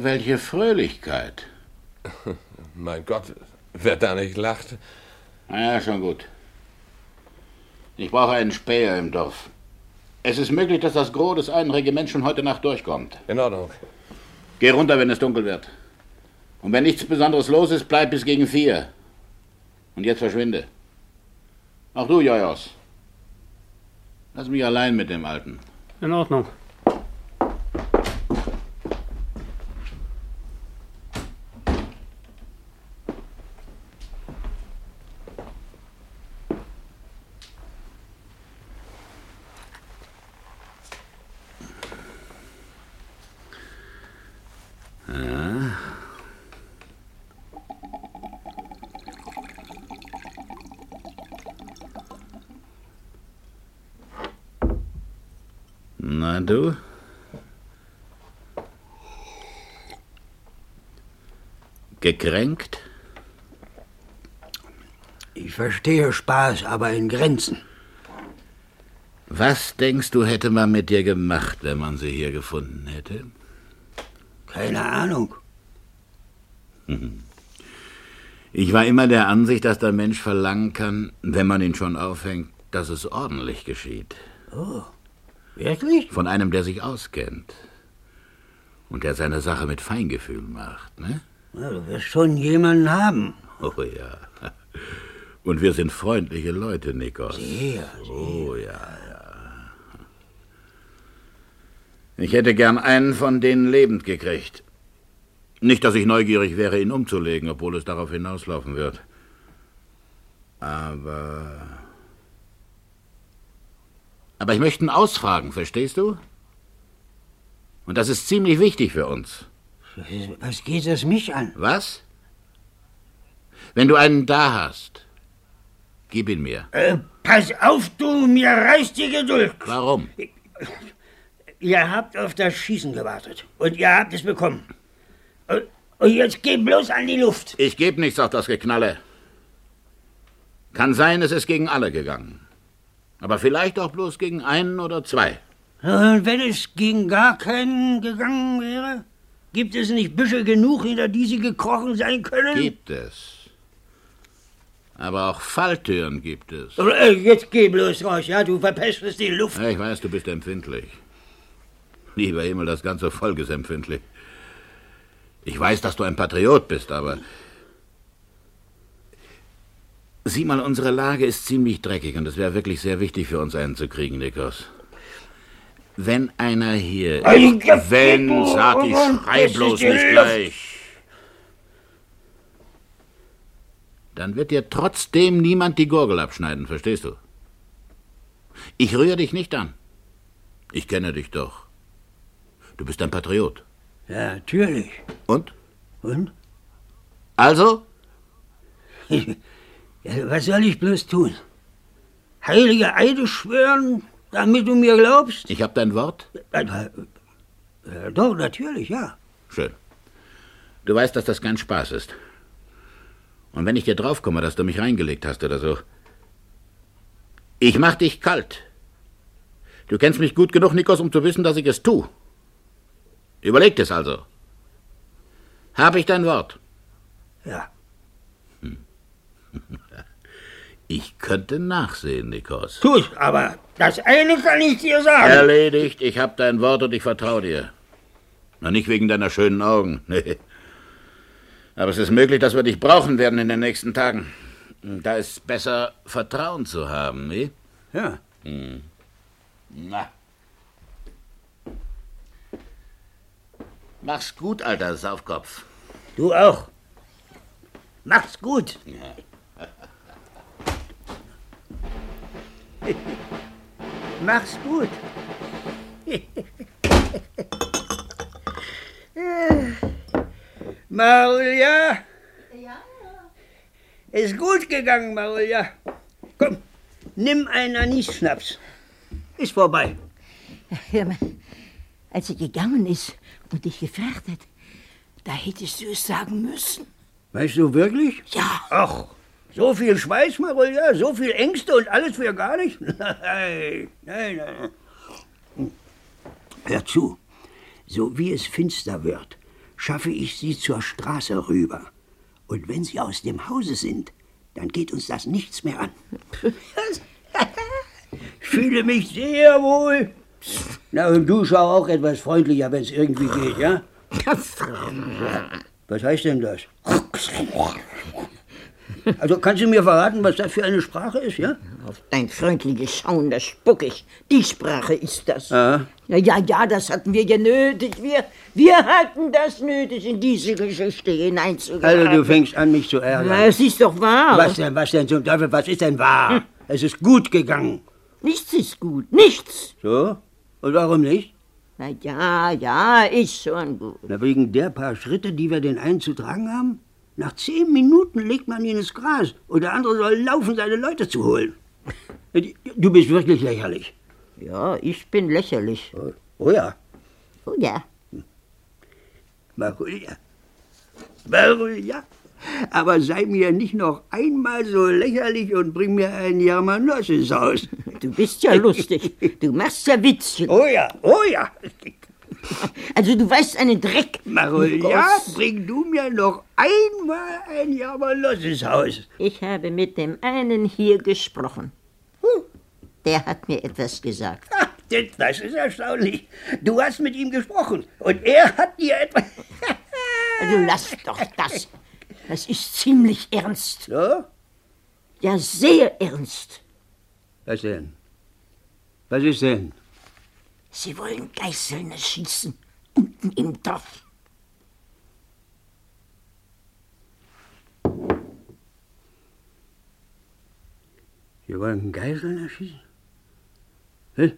welche Fröhlichkeit. Mein Gott, wer da nicht lacht. Na ja, schon gut. Ich brauche einen Späher im Dorf. Es ist möglich, dass das Gros des einen Regiments schon heute Nacht durchkommt. In Ordnung. Geh runter, wenn es dunkel wird. Und wenn nichts Besonderes los ist, bleib bis gegen vier. Und jetzt verschwinde. Auch du, Jojos. Lass mich allein mit dem Alten. In Ordnung. Du? Gekränkt? Ich verstehe Spaß, aber in Grenzen. Was denkst du, hätte man mit dir gemacht, wenn man sie hier gefunden hätte? Keine Ahnung. Ich war immer der Ansicht, dass der Mensch verlangen kann, wenn man ihn schon aufhängt, dass es ordentlich geschieht. Oh, wirklich? Von einem, der sich auskennt. Und der seine Sache mit Feingefühl macht, ne? Ja, du wirst schon jemanden haben. Oh ja. Und wir sind freundliche Leute, Nikos. Sehr, sehr. Oh ja, ja. Ich hätte gern einen von denen lebend gekriegt. Nicht, dass ich neugierig wäre, ihn umzulegen, obwohl es darauf hinauslaufen wird. Aber. Aber ich möchte ihn ausfragen, verstehst du? Und das ist ziemlich wichtig für uns. Was geht es mich an? Was? Wenn du einen da hast, gib ihn mir. Äh, pass auf, du, mir reißt die Geduld. Warum? Ihr habt auf das Schießen gewartet und ihr habt es bekommen. Und- Und jetzt geh bloß an die Luft. Ich gebe nichts auf das Geknalle. Kann sein, es ist gegen alle gegangen. Aber vielleicht auch bloß gegen einen oder zwei. Und wenn es gegen gar keinen gegangen wäre? Gibt es nicht Büsche genug, hinter die sie gekrochen sein können? Gibt es. Aber auch Falltüren gibt es. Äh, Jetzt geh bloß raus, ja? Du verpestest die Luft. Ja, ich weiß, du bist empfindlich. Lieber Himmel, das ganze Volk ist empfindlich. Ich weiß, dass du ein Patriot bist, aber. Sieh mal, unsere Lage ist ziemlich dreckig und es wäre wirklich sehr wichtig für uns, einen zu kriegen, Nikos. Wenn einer hier ist, wenn, Gefickel, sag ich, schrei bloß nicht gleich. Dann wird dir trotzdem niemand die Gurgel abschneiden, verstehst du? Ich rühre dich nicht an. Ich kenne dich doch. Du bist ein Patriot. Ja, natürlich. Und? Und? Also? Ja, was soll ich bloß tun? Heilige Eide schwören, damit du mir glaubst? Ich hab dein Wort? Äh, äh, äh, doch, natürlich, ja. Schön. Du weißt, dass das kein Spaß ist. Und wenn ich dir draufkomme, dass du mich reingelegt hast oder so. Ich mach dich kalt. Du kennst mich gut genug, Nikos, um zu wissen, dass ich es tu. Überleg es also. Hab ich dein Wort? Ja. Ich könnte nachsehen, Nikos. Tu ich, aber das eine kann ich dir sagen. Erledigt, ich hab dein Wort und ich vertraue dir. Na, nicht wegen deiner schönen Augen. Nee. Aber es ist möglich, dass wir dich brauchen werden in den nächsten Tagen. Da ist besser, Vertrauen zu haben, eh? Ja. Hm. Na. Mach's gut, alter Saufkopf. Du auch. Mach's gut. Mach's gut. Maria? Ja? Ist gut gegangen, Maria. Komm, nimm einen Anis-Schnaps. Ist vorbei. Hör mal, als sie gegangen ist und dich gefragt hat, da hättest du es sagen müssen. Weißt du wirklich? Ja. Ach, so viel Schweiß, Maria, so viel Ängste und alles für gar nicht? Nein, nein, nein. Hör zu, so wie es finster wird, schaffe ich sie zur Straße rüber. Und wenn sie aus dem Hause sind, dann geht uns das nichts mehr an. Ich fühle mich sehr wohl. Na, und du schau auch etwas freundlicher, wenn es irgendwie geht, ja? Was heißt denn das? Also kannst du mir verraten, was das für eine Sprache ist, ja? Auf dein freundliches Schauen, das spuck ich. Die Sprache ist das. Ah. Ja, ja, ja, das hatten wir ja nötig. Wir, wir hatten das nötig, in diese Geschichte hineinzugeraten. Also du fängst an, mich zu ärgern. Na, es ist doch wahr. Was denn, was denn zum Teufel, was ist denn wahr? Es ist gut gegangen. Nichts ist gut, nichts. So? Und warum nicht? Na ja, ja, ist schon gut. Na, wegen der paar Schritte, die wir den einen zu tragen haben? Nach zehn Minuten legt man ihn ins Gras und der andere soll laufen, seine Leute zu holen. Du bist wirklich lächerlich. Ja, ich bin lächerlich. Oh, oh ja, Oh ja. Marulia. Marulia. Aber sei mir nicht noch einmal so lächerlich und bring mir ein Germanosses Du bist ja lustig. Du machst ja Witzchen. Oh ja, oh ja. Also du weißt einen Dreck. Marolja, bring du mir noch einmal ein Germanosses Ich habe mit dem einen hier gesprochen. Der hat mir etwas gesagt. Ach, das ist erstaunlich. Du hast mit ihm gesprochen und er hat dir etwas... also lass doch das. Das ist ziemlich ernst. So? Ja, sehr ernst. Was denn? Was ist denn? Sie wollen Geißeln erschießen. Unten im Dorf. Sie wollen Geiseln erschießen? Hä?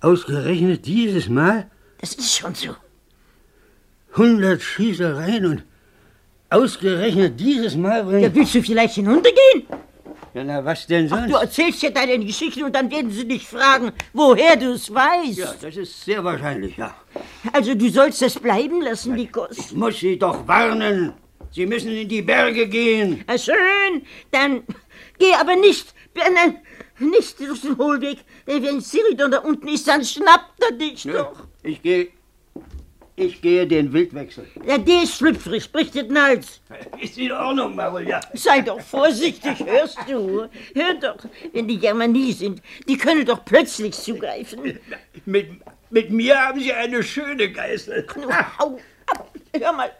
Ausgerechnet dieses Mal? Das ist schon so. Hundert Schießereien und ausgerechnet dieses Mal bringen... Ja, willst du vielleicht hinuntergehen? Ja, na, was denn sonst? Ach, du erzählst ja deine Geschichte und dann werden sie dich fragen, woher du es weißt. Ja, das ist sehr wahrscheinlich, ja. Also du sollst es bleiben lassen, Nikos. Ich muss Sie doch warnen. Sie müssen in die Berge gehen. Na schön, dann geh aber nicht, nein, nicht durch den Hohlweg. Wenn Siridon da unten ist, dann schnappt er dich ja, doch. Ich gehe ich gehe den Wildwechsel. Ja, der ist schlüpfrig, spricht den Hals. Ist in Ordnung, Marulia. Sei doch vorsichtig, hörst du? Hör doch, wenn die Germanie sind, die können doch plötzlich zugreifen. Mit, mit mir haben sie eine schöne Geißel. Hau ab, hör mal.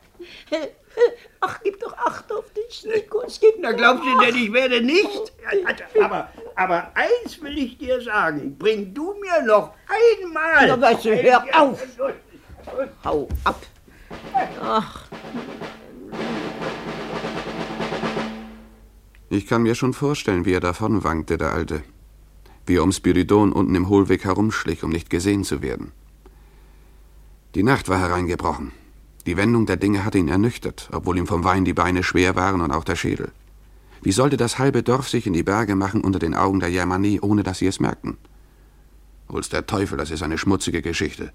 Ach, gib doch Acht auf dich, Nikos, gib Na, glaubst du denn, ich werde nicht? Aber, aber eins will ich dir sagen. Bring du mir noch einmal... Na, weißt du, hör auf. Hau ab! Ach. Ich kann mir schon vorstellen, wie er davon wankte, der Alte. Wie er um Spiridon unten im Hohlweg herumschlich, um nicht gesehen zu werden. Die Nacht war hereingebrochen. Die Wendung der Dinge hatte ihn ernüchtert, obwohl ihm vom Wein die Beine schwer waren und auch der Schädel. Wie sollte das halbe Dorf sich in die Berge machen unter den Augen der Germanie, ohne dass sie es merkten? Hol's der Teufel, das ist eine schmutzige Geschichte.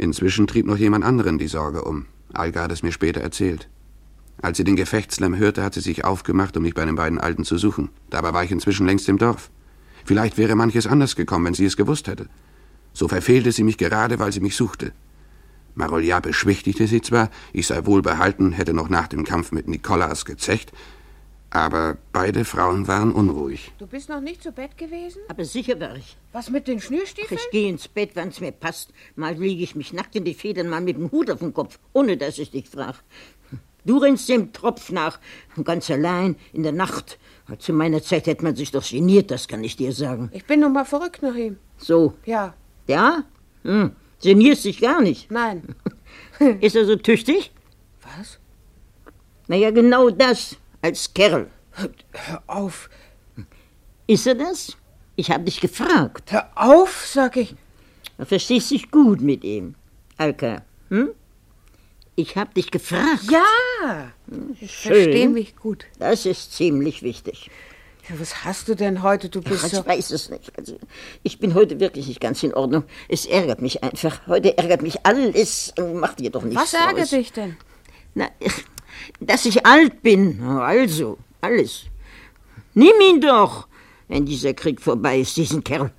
Inzwischen trieb noch jemand anderen die Sorge um. Alga hat es mir später erzählt. Als sie den Gefechtslärm hörte, hat sie sich aufgemacht, um mich bei den beiden Alten zu suchen. Dabei war ich inzwischen längst im Dorf. Vielleicht wäre manches anders gekommen, wenn sie es gewusst hätte. So verfehlte sie mich gerade, weil sie mich suchte. Marolja beschwichtigte sie zwar, ich sei wohlbehalten, hätte noch nach dem Kampf mit Nikolas gezecht, aber beide Frauen waren unruhig. Du bist noch nicht zu Bett gewesen? Aber sicher war ich. Was mit den Schnürstiefeln? Ich gehe ins Bett, wann's mir passt. Mal liege ich mich nackt in die Federn, mal mit dem Hut auf dem Kopf, ohne dass ich dich frag. Du rennst dem Tropf nach, ganz allein, in der Nacht. Zu meiner Zeit hätte man sich doch geniert, das kann ich dir sagen. Ich bin nun mal verrückt nach ihm. So? Ja. Ja? Hm. Genierst dich gar nicht? Nein. Ist er so tüchtig? Was? Na ja, genau das als Kerl. Hör auf. Ist er das? Ich habe dich gefragt. Hör auf, sag ich. Du verstehst dich gut mit ihm, Alka. Hm? Ich habe dich gefragt. Ja, ich verstehe mich gut. Das ist ziemlich wichtig. Ja, was hast du denn heute? Du bist Ach, ich so... weiß es nicht. Also, ich bin heute wirklich nicht ganz in Ordnung. Es ärgert mich einfach. Heute ärgert mich alles. Mach dir doch nichts Was ärgert draus. dich denn? Na, dass ich alt bin. Also, alles. Nimm ihn doch, wenn dieser Krieg vorbei ist, diesen Kerl,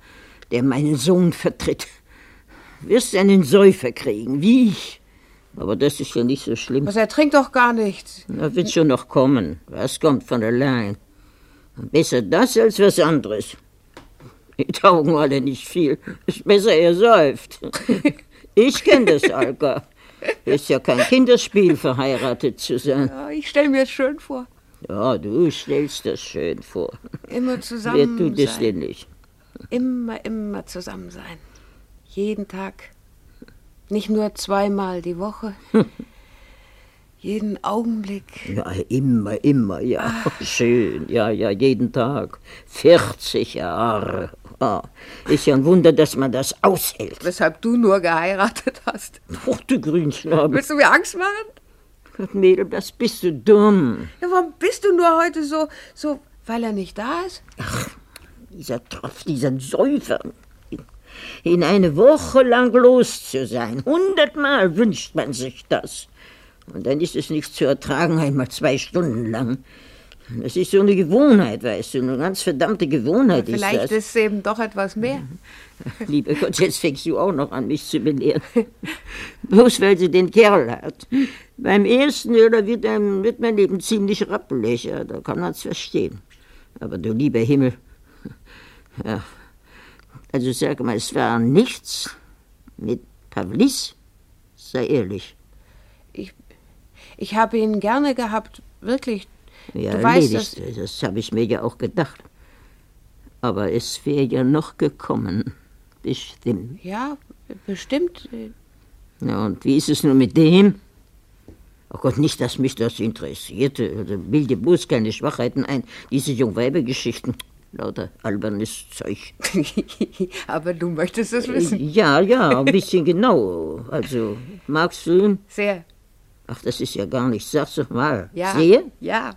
der meinen Sohn vertritt. Wirst einen Säufer kriegen, wie ich. Aber das ist ja nicht so schlimm. Was, er trinkt doch gar nichts. Da wird schon noch kommen. Was kommt von allein. Besser das als was anderes. Die taugen alle nicht viel. Ist besser, er säuft. Ich kenne das, Alka. Ist ja kein Kinderspiel, verheiratet zu sein. Ja, ich stelle mir es schön vor. Ja, du stellst das schön vor. Immer zusammen Wer tut es sein. denn nicht? Immer, immer zusammen sein. Jeden Tag. Nicht nur zweimal die Woche. Jeden Augenblick. Ja, immer, immer, ja. Schön, ja, ja, jeden Tag. 40 Jahre. Ah, ist ja ein Wunder, dass man das aushält. Weshalb du nur geheiratet hast. Ach, du Grünschnabel. Willst du mir Angst machen? Gott, Mädel, das bist du dumm. Ja, warum bist du nur heute so, so, weil er nicht da ist? Dieser Tropf, dieser Säufer. In eine Woche lang los zu sein. Hundertmal wünscht man sich das. Und dann ist es nichts zu ertragen, einmal zwei Stunden lang. Das ist so eine Gewohnheit, weißt du, eine ganz verdammte Gewohnheit ist Vielleicht das. ist es eben doch etwas mehr. Lieber Gott, jetzt fängst du auch noch an, mich zu belehren. Bloß weil sie den Kerl hat. Beim ersten oder wird, einem, wird mein Leben ziemlich rappelig, ja, da kann man es verstehen. Aber du lieber Himmel. Ja. Also sag mal, es war nichts mit Pavlis. Sei ehrlich. Ich habe ihn gerne gehabt, wirklich. Ja, Du weißt erledigt. das habe ich mir ja auch gedacht. Aber es wäre ja noch gekommen. Bestimmt. Ja, bestimmt. Ja, und wie ist es nun mit dem? Oh Gott, nicht, dass mich das interessierte. Oder bilde bloß keine Schwachheiten ein. Diese Jungweibergeschichten. Lauter albernes Zeug. Aber du möchtest es wissen. Ja, ja, ein bisschen genau. Also, magst du ihn? Sehr. Ach, das ist ja gar nichts. Sag's doch mal. Ja. Sehe? Ja.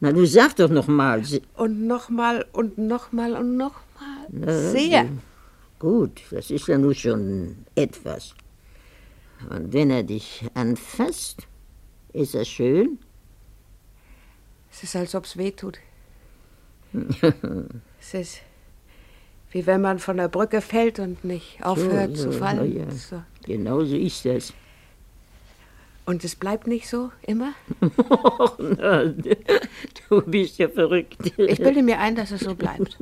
Na, du sag doch noch mal. Und nochmal und nochmal und nochmal. Na, Sehr. Gut, das ist ja nun schon etwas. Und wenn er dich anfasst, ist er schön? Es ist, als ob es weh tut. Es ist wie wenn man von der Brücke fällt und nicht aufhört so, zu ja, fallen. ja. So. Genau so ist das. Und es bleibt nicht so immer? Na, du bist ja verrückt. Ich bilde mir ein, dass es so bleibt.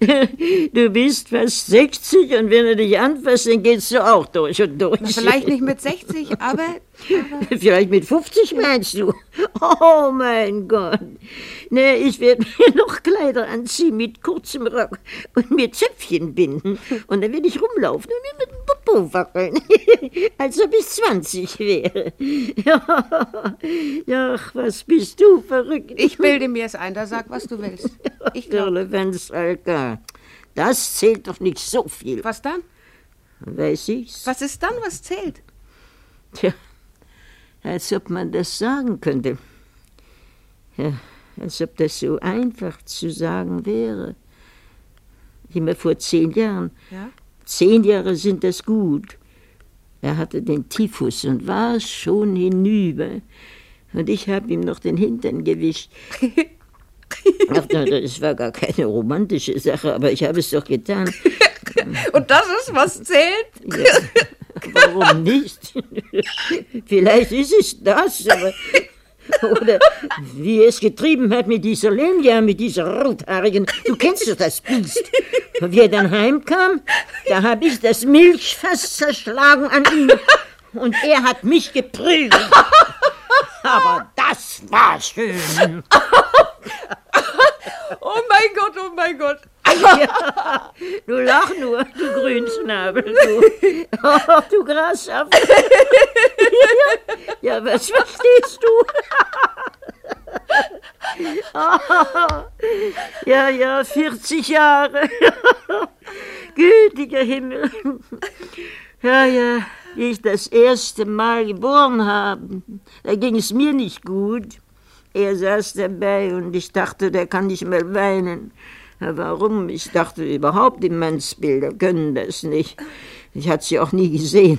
Du bist fast 60 und wenn er dich anfasst, dann gehst du auch durch und durch. Na, vielleicht nicht mit 60, aber Vielleicht mit 50 meinst du? Oh mein Gott. Nee, ich werde mir noch Kleider anziehen mit kurzem Rock und mir Zöpfchen binden. Und dann werde ich rumlaufen und mir mit dem Popo wackeln. Als ob ich 20 wäre. Ja, ach, was bist du verrückt. ich bilde mir es ein. Da sag, was du willst. Ich glaube. Irrelevanz, Alka. Das zählt doch nicht so viel. Was dann? Weiß ich's? Was ist dann, was zählt? Tja, als ob man das sagen könnte. Ja, als ob das so einfach zu sagen wäre. Immer vor zehn Jahren. Ja? Zehn Jahre sind das gut. Er hatte den Typhus und war schon hinüber. Und ich habe ihm noch den Hintern gewischt. Ach, das war gar keine romantische Sache, aber ich habe es doch getan. Und das ist, was zählt? Warum nicht? Vielleicht ist es das, aber. Oder wie es getrieben hat mit dieser Lenja, mit dieser rothaarigen. Du kennst doch das Biest. Und wie er dann heimkam, da habe ich das Milchfass zerschlagen an ihm. Und er hat mich geprügelt. Aber das war schön. Oh mein Gott, oh mein Gott. Ja, du lach nur, du Grünschnabel, du. Oh, du Grasschaffer. Ja, was verstehst du? Ja, ja, 40 Jahre. Gütiger Himmel. Ja, ja, wie ich das erste Mal geboren habe, da ging es mir nicht gut. Er saß dabei und ich dachte, der kann nicht mehr weinen. Warum? Ich dachte überhaupt, die Mannsbilder können das nicht. Ich hatte sie auch nie gesehen.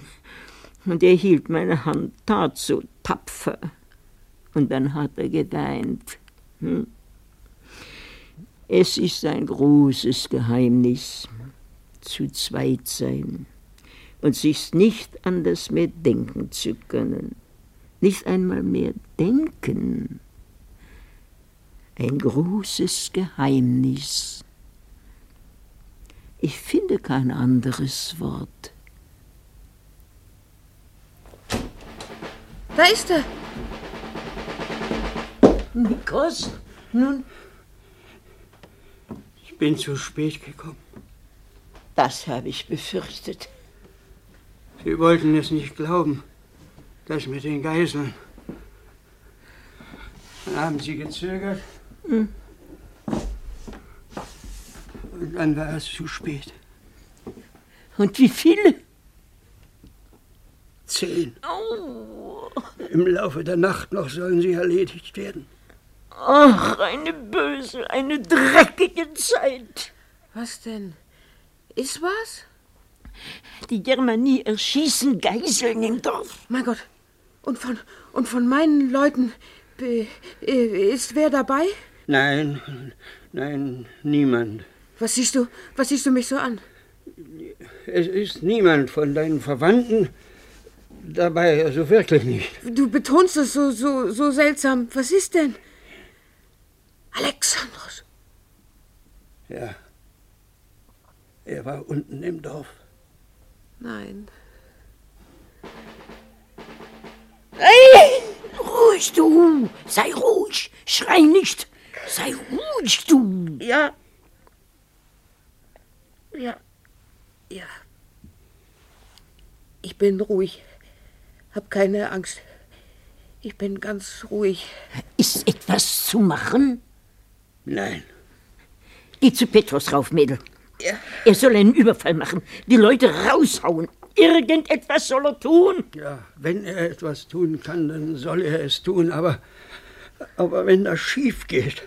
Und er hielt meine Hand, tat so tapfer. Und dann hat er geweint. Hm? Es ist ein großes Geheimnis, zu zweit sein und sich nicht anders mehr denken zu können. Nicht einmal mehr denken ein großes Geheimnis. Ich finde kein anderes Wort. Da ist er. Nikos, nun, Ich bin zu spät gekommen. das habe ich befürchtet. Sie wollten es nicht glauben. Das mit den Geiseln. Dann haben Sie gezögert. Und dann war es zu spät. Und wie viele? Zehn. Im Laufe der Nacht noch sollen sie erledigt werden. Ach, eine böse, eine dreckige Zeit. Was denn? Ist was? Die Germanie erschießen Geiseln im Dorf. Mein Gott. Und von, und von meinen Leuten äh, ist wer dabei? Nein, nein, niemand. Was siehst du, was siehst du mich so an? Es ist niemand von deinen Verwandten dabei, also wirklich nicht. Du betonst es so, so, so seltsam. Was ist denn? Alexandros. Ja. Er war unten im Dorf. Nein. Hey! Ruhig, du! Sei ruhig! Schrei nicht! Sei ruhig, du! Ja. Ja. Ja. Ich bin ruhig. Hab keine Angst. Ich bin ganz ruhig. Ist etwas zu machen? Nein. Geh zu Petrus rauf, Mädel. Ja. Er soll einen Überfall machen, die Leute raushauen. Irgendetwas soll er tun. Ja, wenn er etwas tun kann, dann soll er es tun. Aber, aber wenn das schief geht,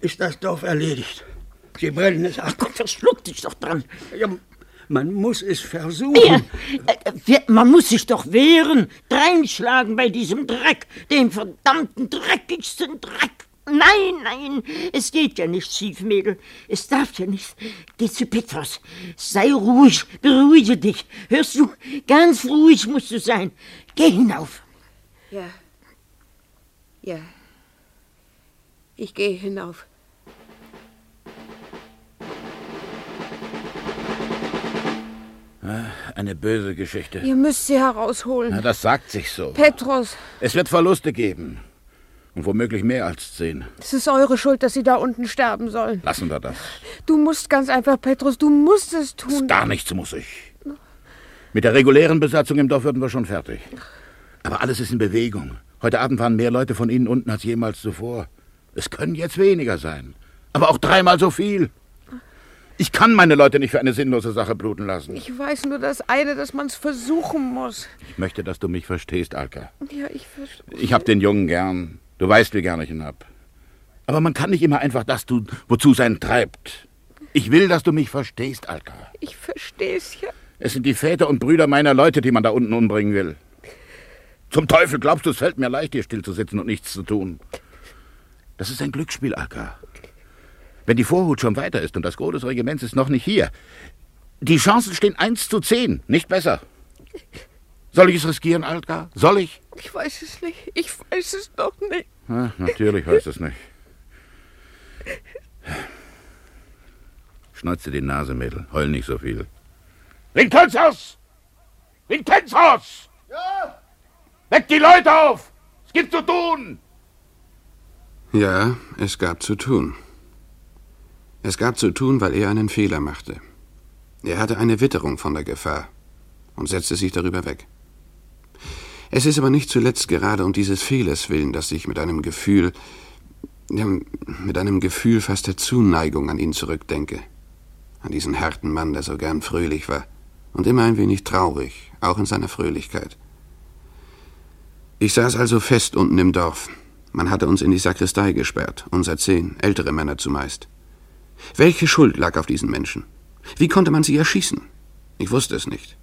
ist das Dorf erledigt. Sie brennen es. Ach Gott, verschluck dich doch dran. Ja, man muss es versuchen. Ja, äh, man muss sich doch wehren, dreinschlagen bei diesem Dreck, dem verdammten dreckigsten Dreck. Nein, nein, es geht ja nicht, Schiefmädel. Es darf ja nicht. Geh zu Petrus. Sei ruhig, beruhige dich. Hörst du? Ganz ruhig musst du sein. Geh hinauf. Ja. Ja. Ich gehe hinauf. Eine böse Geschichte. Ihr müsst sie herausholen. Na, das sagt sich so. Petrus, Es wird Verluste geben. Und womöglich mehr als zehn. es ist eure Schuld, dass sie da unten sterben sollen. Lassen wir das. Du musst ganz einfach, Petrus, du musst es tun. Gar nichts muss ich. Mit der regulären Besatzung im Dorf würden wir schon fertig. Aber alles ist in Bewegung. Heute Abend waren mehr Leute von Ihnen unten als jemals zuvor. Es können jetzt weniger sein. Aber auch dreimal so viel. Ich kann meine Leute nicht für eine sinnlose Sache bluten lassen. Ich weiß nur das eine, dass man es versuchen muss. Ich möchte, dass du mich verstehst, Alka. Ja, ich verstehe. Ich hab den Jungen gern. Du weißt, wie gern ich ihn hab. Aber man kann nicht immer einfach das tun, wozu sein treibt. Ich will, dass du mich verstehst, Alka. Ich verstehe es ja. Es sind die Väter und Brüder meiner Leute, die man da unten umbringen will. Zum Teufel, glaubst du, es fällt mir leicht, hier still zu sitzen und nichts zu tun? Das ist ein Glücksspiel, Alka. Wenn die Vorhut schon weiter ist und das Gros des Regiments ist noch nicht hier, die Chancen stehen eins zu zehn, nicht besser. Soll ich es riskieren, Alka? Soll ich? Ich weiß es nicht. Ich weiß es doch nicht. Ah, natürlich weiß es nicht. Schneuze die Nase, Mädel. Heul nicht so viel. Vincenzus! Vincenzus! Ja? Weck die Leute auf! Es gibt zu tun! Ja, es gab zu tun. Es gab zu tun, weil er einen Fehler machte. Er hatte eine Witterung von der Gefahr und setzte sich darüber weg. Es ist aber nicht zuletzt gerade um dieses Fehlers willen, dass ich mit einem Gefühl, ja, mit einem Gefühl fast der Zuneigung an ihn zurückdenke. An diesen harten Mann, der so gern fröhlich war und immer ein wenig traurig, auch in seiner Fröhlichkeit. Ich saß also fest unten im Dorf. Man hatte uns in die Sakristei gesperrt, unser zehn, ältere Männer zumeist. Welche Schuld lag auf diesen Menschen? Wie konnte man sie erschießen? Ich wusste es nicht.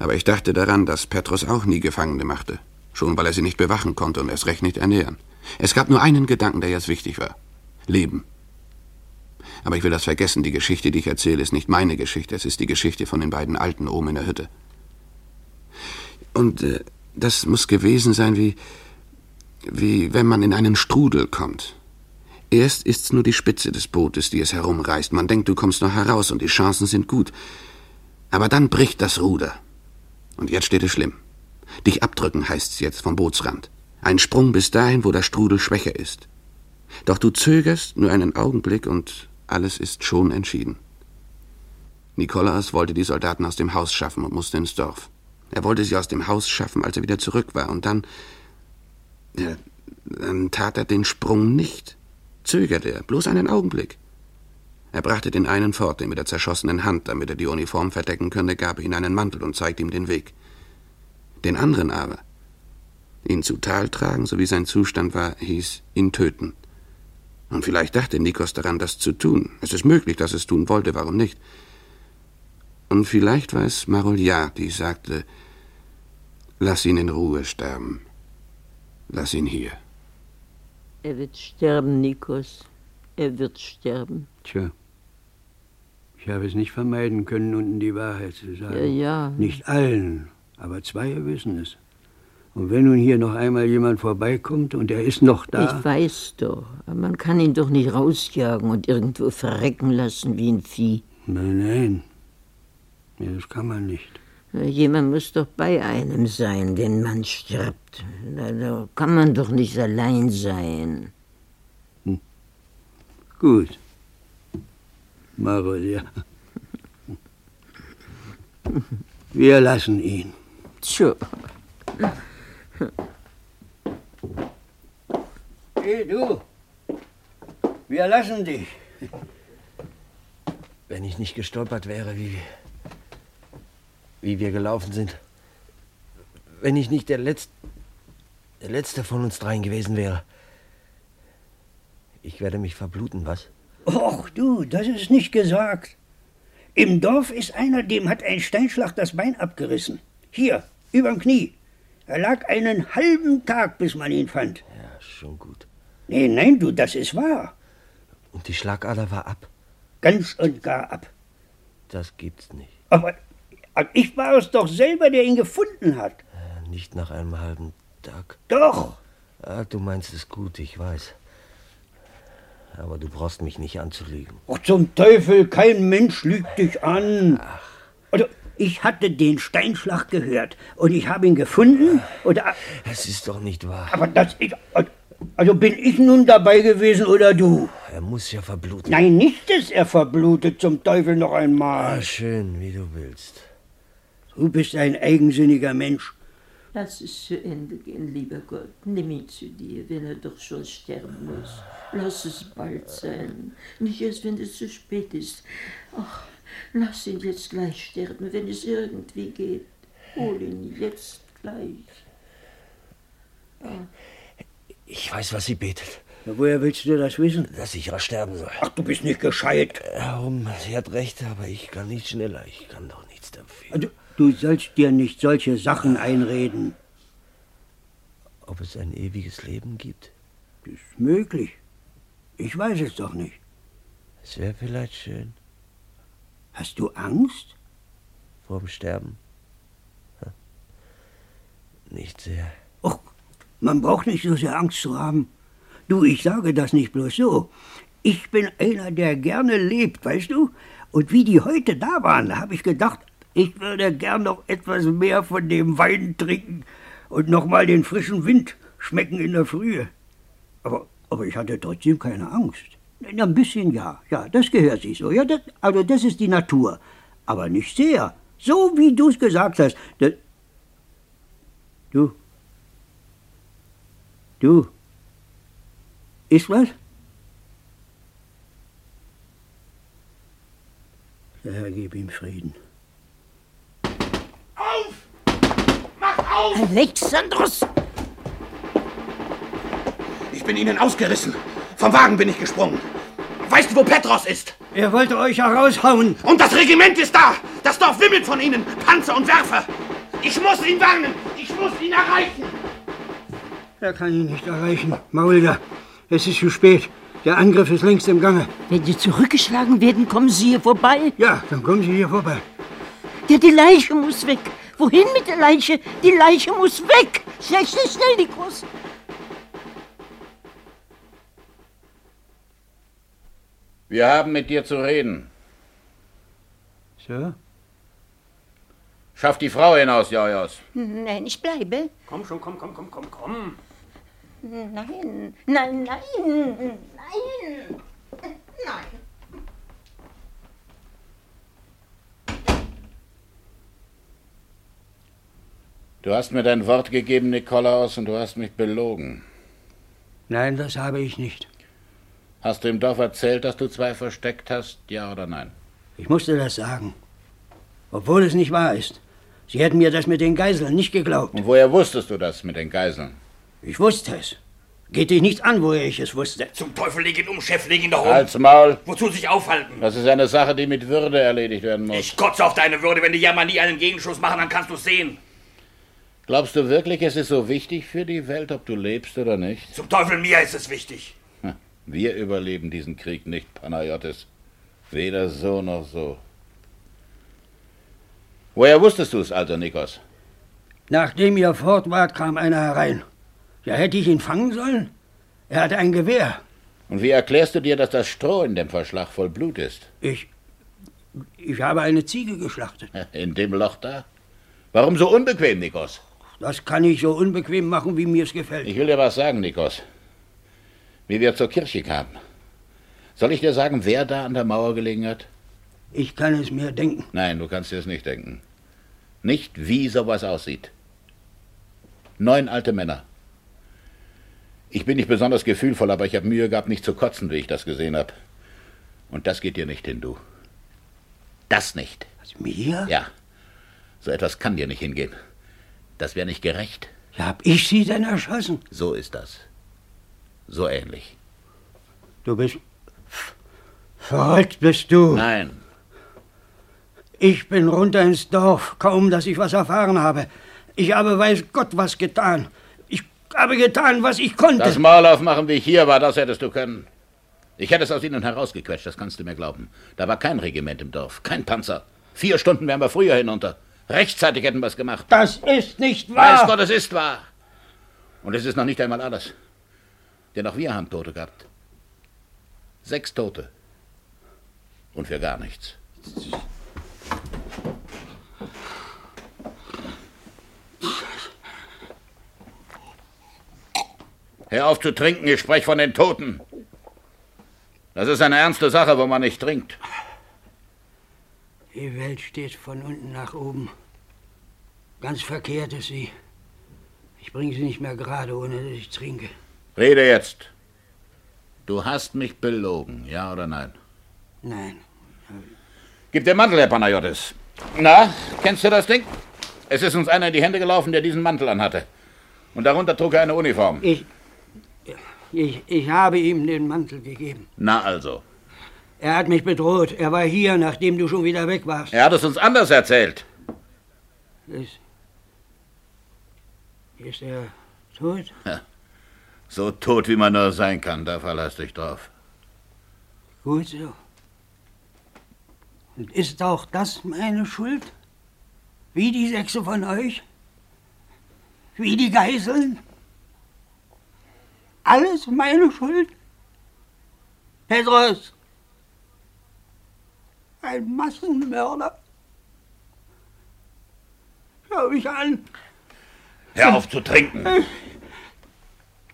Aber ich dachte daran, dass Petrus auch nie Gefangene machte, schon weil er sie nicht bewachen konnte und erst recht nicht ernähren. Es gab nur einen Gedanken, der jetzt wichtig war. Leben. Aber ich will das vergessen, die Geschichte, die ich erzähle, ist nicht meine Geschichte, es ist die Geschichte von den beiden Alten oben in der Hütte. Und äh, das muss gewesen sein wie, wie wenn man in einen Strudel kommt. Erst ist's nur die Spitze des Bootes, die es herumreißt. Man denkt, du kommst noch heraus und die Chancen sind gut. Aber dann bricht das Ruder. Und jetzt steht es schlimm. Dich abdrücken heißt's jetzt vom Bootsrand. Ein Sprung bis dahin, wo der Strudel schwächer ist. Doch du zögerst nur einen Augenblick und alles ist schon entschieden. Nikolaus wollte die Soldaten aus dem Haus schaffen und musste ins Dorf. Er wollte sie aus dem Haus schaffen, als er wieder zurück war, und dann. Ja, dann tat er den Sprung nicht. Zögerte er, bloß einen Augenblick. Er brachte den einen fort, den mit der zerschossenen Hand, damit er die Uniform verdecken könne, gab ihm einen Mantel und zeigte ihm den Weg. Den anderen aber, ihn zu Tal tragen, so wie sein Zustand war, hieß ihn töten. Und vielleicht dachte Nikos daran, das zu tun. Es ist möglich, dass es tun wollte, warum nicht? Und vielleicht war es Maroliat, die sagte, lass ihn in Ruhe sterben. Lass ihn hier. Er wird sterben, Nikos. Er wird sterben. Tja. Ich habe es nicht vermeiden können, unten die Wahrheit zu sagen. Ja, ja. Nicht allen, aber zwei wissen es. Und wenn nun hier noch einmal jemand vorbeikommt und er ist noch da. Ich weiß doch. Aber man kann ihn doch nicht rausjagen und irgendwo verrecken lassen wie ein Vieh. Nein, nein. Ja, das kann man nicht. Jemand muss doch bei einem sein, wenn man stirbt. Da kann man doch nicht allein sein. Hm. Gut. Marol, ja. Wir lassen ihn. Tja. Hey, du. Wir lassen dich. Wenn ich nicht gestolpert wäre, wie, wie wir gelaufen sind. Wenn ich nicht der Letzte, der Letzte von uns dreien gewesen wäre. Ich werde mich verbluten, was? Och du, das ist nicht gesagt. Im Dorf ist einer, dem hat ein Steinschlag das Bein abgerissen. Hier, überm Knie. Er lag einen halben Tag, bis man ihn fand. Ja, schon gut. Nee, nein, du, das ist wahr. Und die Schlagader war ab? Ganz und gar ab. Das gibt's nicht. Aber ich war es doch selber, der ihn gefunden hat. Nicht nach einem halben Tag. Doch. Ah, du meinst es gut, ich weiß. Aber du brauchst mich nicht anzulügen. Ach, zum Teufel, kein Mensch lügt dich an. Ach. Also, ich hatte den Steinschlag gehört und ich habe ihn gefunden. Oder, es ist doch nicht wahr. Aber das ist. Also bin ich nun dabei gewesen oder du? Er muss ja verbluten. Nein, nicht, dass er verblutet, zum Teufel noch einmal. Ah, schön, wie du willst. Du bist ein eigensinniger Mensch. Lass es zu Ende gehen, lieber Gott. Nimm ihn zu dir, wenn er doch schon sterben muss. Lass es bald sein. Nicht erst, wenn es zu spät ist. Ach, lass ihn jetzt gleich sterben, wenn es irgendwie geht. Hol ihn jetzt gleich. Ja. Ich weiß, was sie betet. Ja, woher willst du das wissen? Dass ich rasch sterben soll. Ach, du bist nicht gescheit. Warum? Sie hat recht, aber ich kann nicht schneller. Ich kann doch nichts dafür. Du, du sollst dir nicht solche Sachen einreden. Ob es ein ewiges Leben gibt? Ist möglich. Ich weiß es doch nicht. Es wäre vielleicht schön. Hast du Angst? Vorm Sterben? Nicht sehr. Och, man braucht nicht so sehr Angst zu haben. Du, ich sage das nicht bloß so. Ich bin einer, der gerne lebt, weißt du? Und wie die heute da waren, da habe ich gedacht, ich würde gern noch etwas mehr von dem Wein trinken und noch mal den frischen Wind schmecken in der Frühe. Aber, aber ich hatte trotzdem keine Angst. Ein bisschen ja, ja, das gehört sich so. Ja, das, also das ist die Natur. Aber nicht sehr. So wie du es gesagt hast. Das, du, Du. Ist was? Der Herr gib ihm Frieden. Auf! Mach auf! Alexandros! Ich bin Ihnen ausgerissen. Vom Wagen bin ich gesprungen. Weißt du, wo Petros ist? Er wollte euch heraushauen. Und das Regiment ist da. Das Dorf wimmelt von Ihnen. Panzer und Werfer. Ich muss ihn warnen. Ich muss ihn erreichen. Er kann ihn nicht erreichen. Maulda, es ist zu spät. Der Angriff ist längst im Gange. Wenn Sie zurückgeschlagen werden, kommen Sie hier vorbei. Ja, dann kommen Sie hier vorbei. Ja, die Leiche muss weg. Wohin mit der Leiche? Die Leiche muss weg. Schnell, schnell, schnell, Nikos. Wir haben mit dir zu reden. So? Schaff die Frau hinaus, Jojos. Nein, ich bleibe. Komm schon, komm, komm, komm, komm, komm. Nein, nein, nein, nein, nein. Du hast mir dein Wort gegeben, Nikolaus, und du hast mich belogen. Nein, das habe ich nicht. Hast du im Dorf erzählt, dass du zwei versteckt hast, ja oder nein? Ich musste das sagen. Obwohl es nicht wahr ist. Sie hätten mir das mit den Geiseln nicht geglaubt. Und woher wusstest du das mit den Geiseln? Ich wusste es. Geht dich nichts an, woher ich es wusste. Zum Teufel, leg ihn um, Chef, leg ihn doch um. Halt's Maul. Wozu sich aufhalten? Das ist eine Sache, die mit Würde erledigt werden muss. Ich kotze auf deine Würde. Wenn die Jammer nie einen Gegenschuss machen, dann kannst du sehen. Glaubst du wirklich, es ist so wichtig für die Welt, ob du lebst oder nicht? Zum Teufel, mir ist es wichtig. Wir überleben diesen Krieg nicht, Panayotis. Weder so noch so. Woher wusstest du es also, Nikos? Nachdem ihr fort wart, kam einer herein. Ja, hätte ich ihn fangen sollen? Er hatte ein Gewehr. Und wie erklärst du dir, dass das Stroh in dem Verschlag voll Blut ist? Ich. Ich habe eine Ziege geschlachtet. In dem Loch da? Warum so unbequem, Nikos? Das kann ich so unbequem machen, wie mir es gefällt. Ich will dir was sagen, Nikos. Wie wir zur Kirche kamen. Soll ich dir sagen, wer da an der Mauer gelegen hat? Ich kann es mir denken. Nein, du kannst dir es nicht denken. Nicht, wie sowas aussieht. Neun alte Männer. Ich bin nicht besonders gefühlvoll, aber ich habe Mühe gehabt, nicht zu kotzen, wie ich das gesehen habe. Und das geht dir nicht hin, du. Das nicht. Was, mir? Ja. So etwas kann dir nicht hingehen. Das wäre nicht gerecht. Ja, hab ich sie denn erschossen? So ist das. So ähnlich. Du bist. Verrückt bist du. Nein. Ich bin runter ins Dorf, kaum dass ich was erfahren habe. Ich habe, weiß Gott, was getan. Ich habe getan, was ich konnte. Das Maul aufmachen, wie ich hier war, das hättest du können. Ich hätte es aus ihnen herausgequetscht, das kannst du mir glauben. Da war kein Regiment im Dorf, kein Panzer. Vier Stunden wären wir früher hinunter. Rechtzeitig hätten wir es gemacht. Das ist nicht wahr. Weiß Gott, es ist wahr. Und es ist noch nicht einmal alles. Denn auch wir haben Tote gehabt. Sechs Tote. Und für gar nichts. Hör auf zu trinken, ich spreche von den Toten. Das ist eine ernste Sache, wo man nicht trinkt. Die Welt steht von unten nach oben. Ganz verkehrt ist sie. Ich bringe sie nicht mehr gerade, ohne dass ich trinke. Rede jetzt. Du hast mich belogen, ja oder nein? Nein. Gib den Mantel, Herr Panayotis. Na, kennst du das Ding? Es ist uns einer in die Hände gelaufen, der diesen Mantel anhatte. Und darunter trug er eine Uniform. Ich. Ich, ich habe ihm den Mantel gegeben. Na also. Er hat mich bedroht. Er war hier, nachdem du schon wieder weg warst. Er hat es uns anders erzählt. Ist. Ist er tot? Ja. So tot, wie man nur sein kann, da verlass dich drauf. Gut so. Und ist auch das meine Schuld? Wie die Sechse von euch? Wie die Geiseln? Alles meine Schuld? Petros! Ein Massenmörder. Schau mich an. Hör auf zu trinken.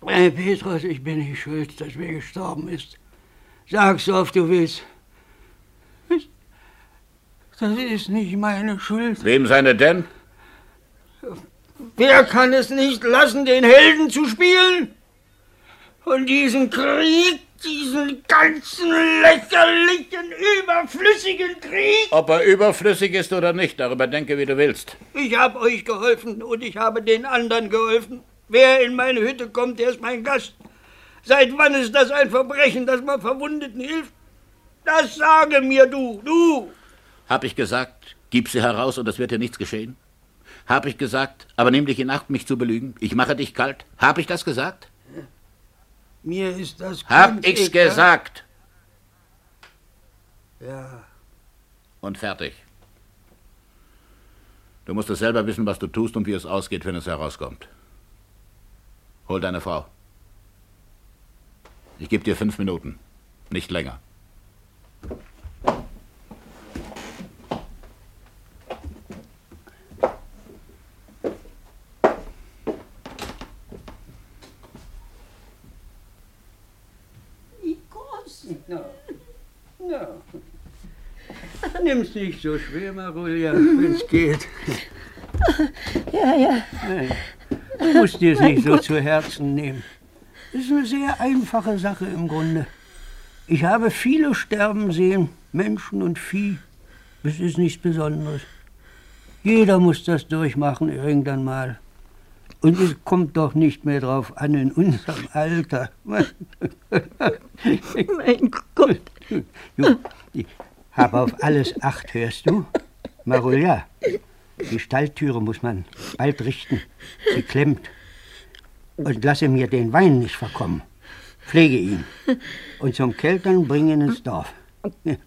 Äh, Petrus, ich bin nicht schuld, dass wer gestorben ist. Sag so oft du willst. Das ist nicht meine Schuld. Wem seine denn? Wer kann es nicht lassen, den Helden zu spielen? Und diesen Krieg, diesen ganzen lächerlichen, überflüssigen Krieg? Ob er überflüssig ist oder nicht, darüber denke, wie du willst. Ich habe euch geholfen und ich habe den anderen geholfen. Wer in meine Hütte kommt, der ist mein Gast. Seit wann ist das ein Verbrechen, dass man Verwundeten hilft? Das sage mir du, du! Hab ich gesagt, gib sie heraus und es wird dir nichts geschehen? Hab ich gesagt, aber nimm dich in Acht, mich zu belügen? Ich mache dich kalt. Hab ich das gesagt? Mir ist das Hab ich's egal. gesagt. Ja, Und fertig. Du musst es selber wissen, was du tust und wie es ausgeht, wenn es herauskommt. Hol deine Frau. Ich gebe dir fünf Minuten. Nicht länger. Nimm's nicht so schwer, Marulia, wenn's geht. Ja, ja. Nein, du musst dir es nicht so zu Herzen nehmen. Das ist eine sehr einfache Sache im Grunde. Ich habe viele sterben sehen, Menschen und Vieh. Das ist nichts Besonderes. Jeder muss das durchmachen irgendwann mal. Und es kommt doch nicht mehr drauf an in unserem Alter. mein Gott. Ich hab auf alles Acht, hörst du? Marulja, die Stalltüre muss man bald richten. Sie klemmt. Und lasse mir den Wein nicht verkommen. Pflege ihn. Und zum Keltern bringen ins Dorf.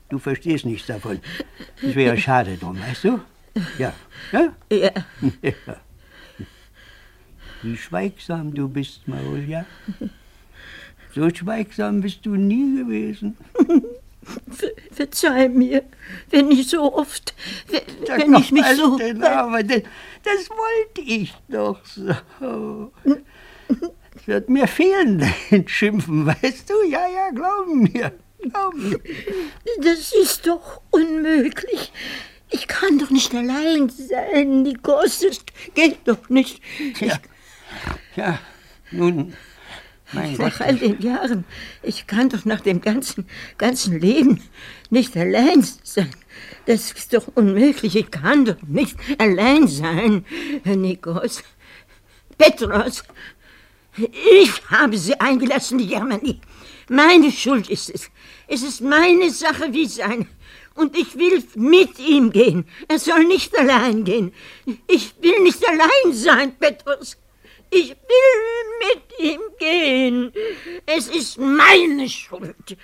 Du verstehst nichts davon. Das wäre schade drum, weißt du? Ja. Ja? Ja. ja. Wie schweigsam du bist, Marulja. So schweigsam bist du nie gewesen. Ver verzeih mir, wenn ich so oft, Sag wenn ich mich so... Denn, aber das, das wollte ich doch so. Es wird mir fehlen, dein Schimpfen, weißt du? Ja, ja, glaub mir. Glaub mir. Das ist doch unmöglich. Ich kann doch nicht allein sein, Nikos. Das geht doch nicht. Ja, ja nun, mein Nach Gott. all den Jahren, ich kann doch nach dem ganzen, ganzen Leben nicht allein sein. Das ist doch unmöglich. Ich kann doch nicht allein sein, Herr Nikos. Petros, ich habe sie eingelassen, die Germanie. Meine Schuld ist es. Es ist meine Sache wie seine. Und ich will mit ihm gehen. Er soll nicht allein gehen. Ich will nicht allein sein, Petrus. Ich will mit ihm gehen. Es ist meine Schuld.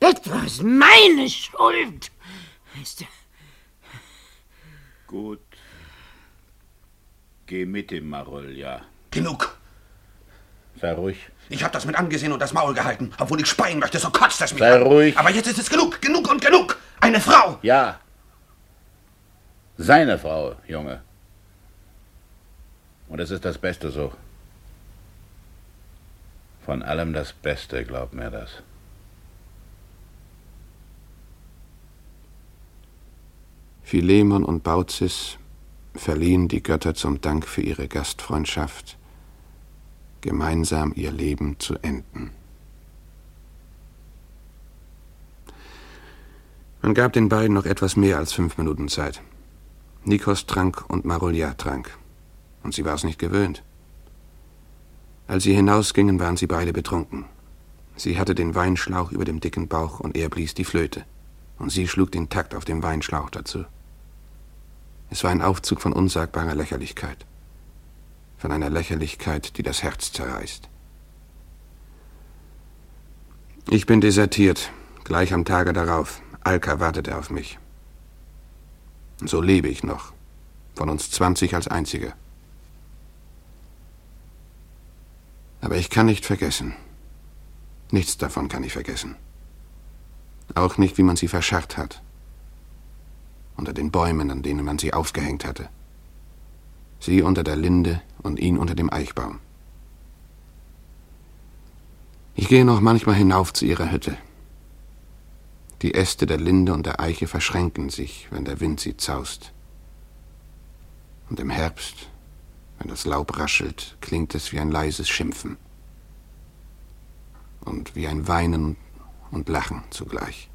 Petrus, meine Schuld. Weißt du, Gut. Geh mit ihm, Marolja. Genug. Sei ruhig. Ich habe das mit angesehen und das Maul gehalten. Obwohl ich speien möchte, so kotzt es mich Sei an. ruhig. Aber jetzt ist es genug, genug und genug. Eine Frau. Ja. Seine Frau, Junge. Und es ist das Beste so. Von allem das Beste, glaub mir das. Philemon und Baucis verliehen die Götter zum Dank für ihre Gastfreundschaft, gemeinsam ihr Leben zu enden. Man gab den beiden noch etwas mehr als fünf Minuten Zeit. Nikos trank und Marulja trank. Und sie war es nicht gewöhnt. Als sie hinausgingen, waren sie beide betrunken. Sie hatte den Weinschlauch über dem dicken Bauch und er blies die Flöte. Und sie schlug den Takt auf dem Weinschlauch dazu. Es war ein Aufzug von unsagbarer Lächerlichkeit. Von einer Lächerlichkeit, die das Herz zerreißt. Ich bin desertiert, gleich am Tage darauf. Alka wartete auf mich. So lebe ich noch, von uns zwanzig als einziger. Aber ich kann nicht vergessen. Nichts davon kann ich vergessen. Auch nicht, wie man sie verscharrt hat. Unter den Bäumen, an denen man sie aufgehängt hatte. Sie unter der Linde und ihn unter dem Eichbaum. Ich gehe noch manchmal hinauf zu ihrer Hütte. Die Äste der Linde und der Eiche verschränken sich, wenn der Wind sie zaust. Und im Herbst, wenn das Laub raschelt, klingt es wie ein leises Schimpfen. Und wie ein Weinen und Lachen zugleich.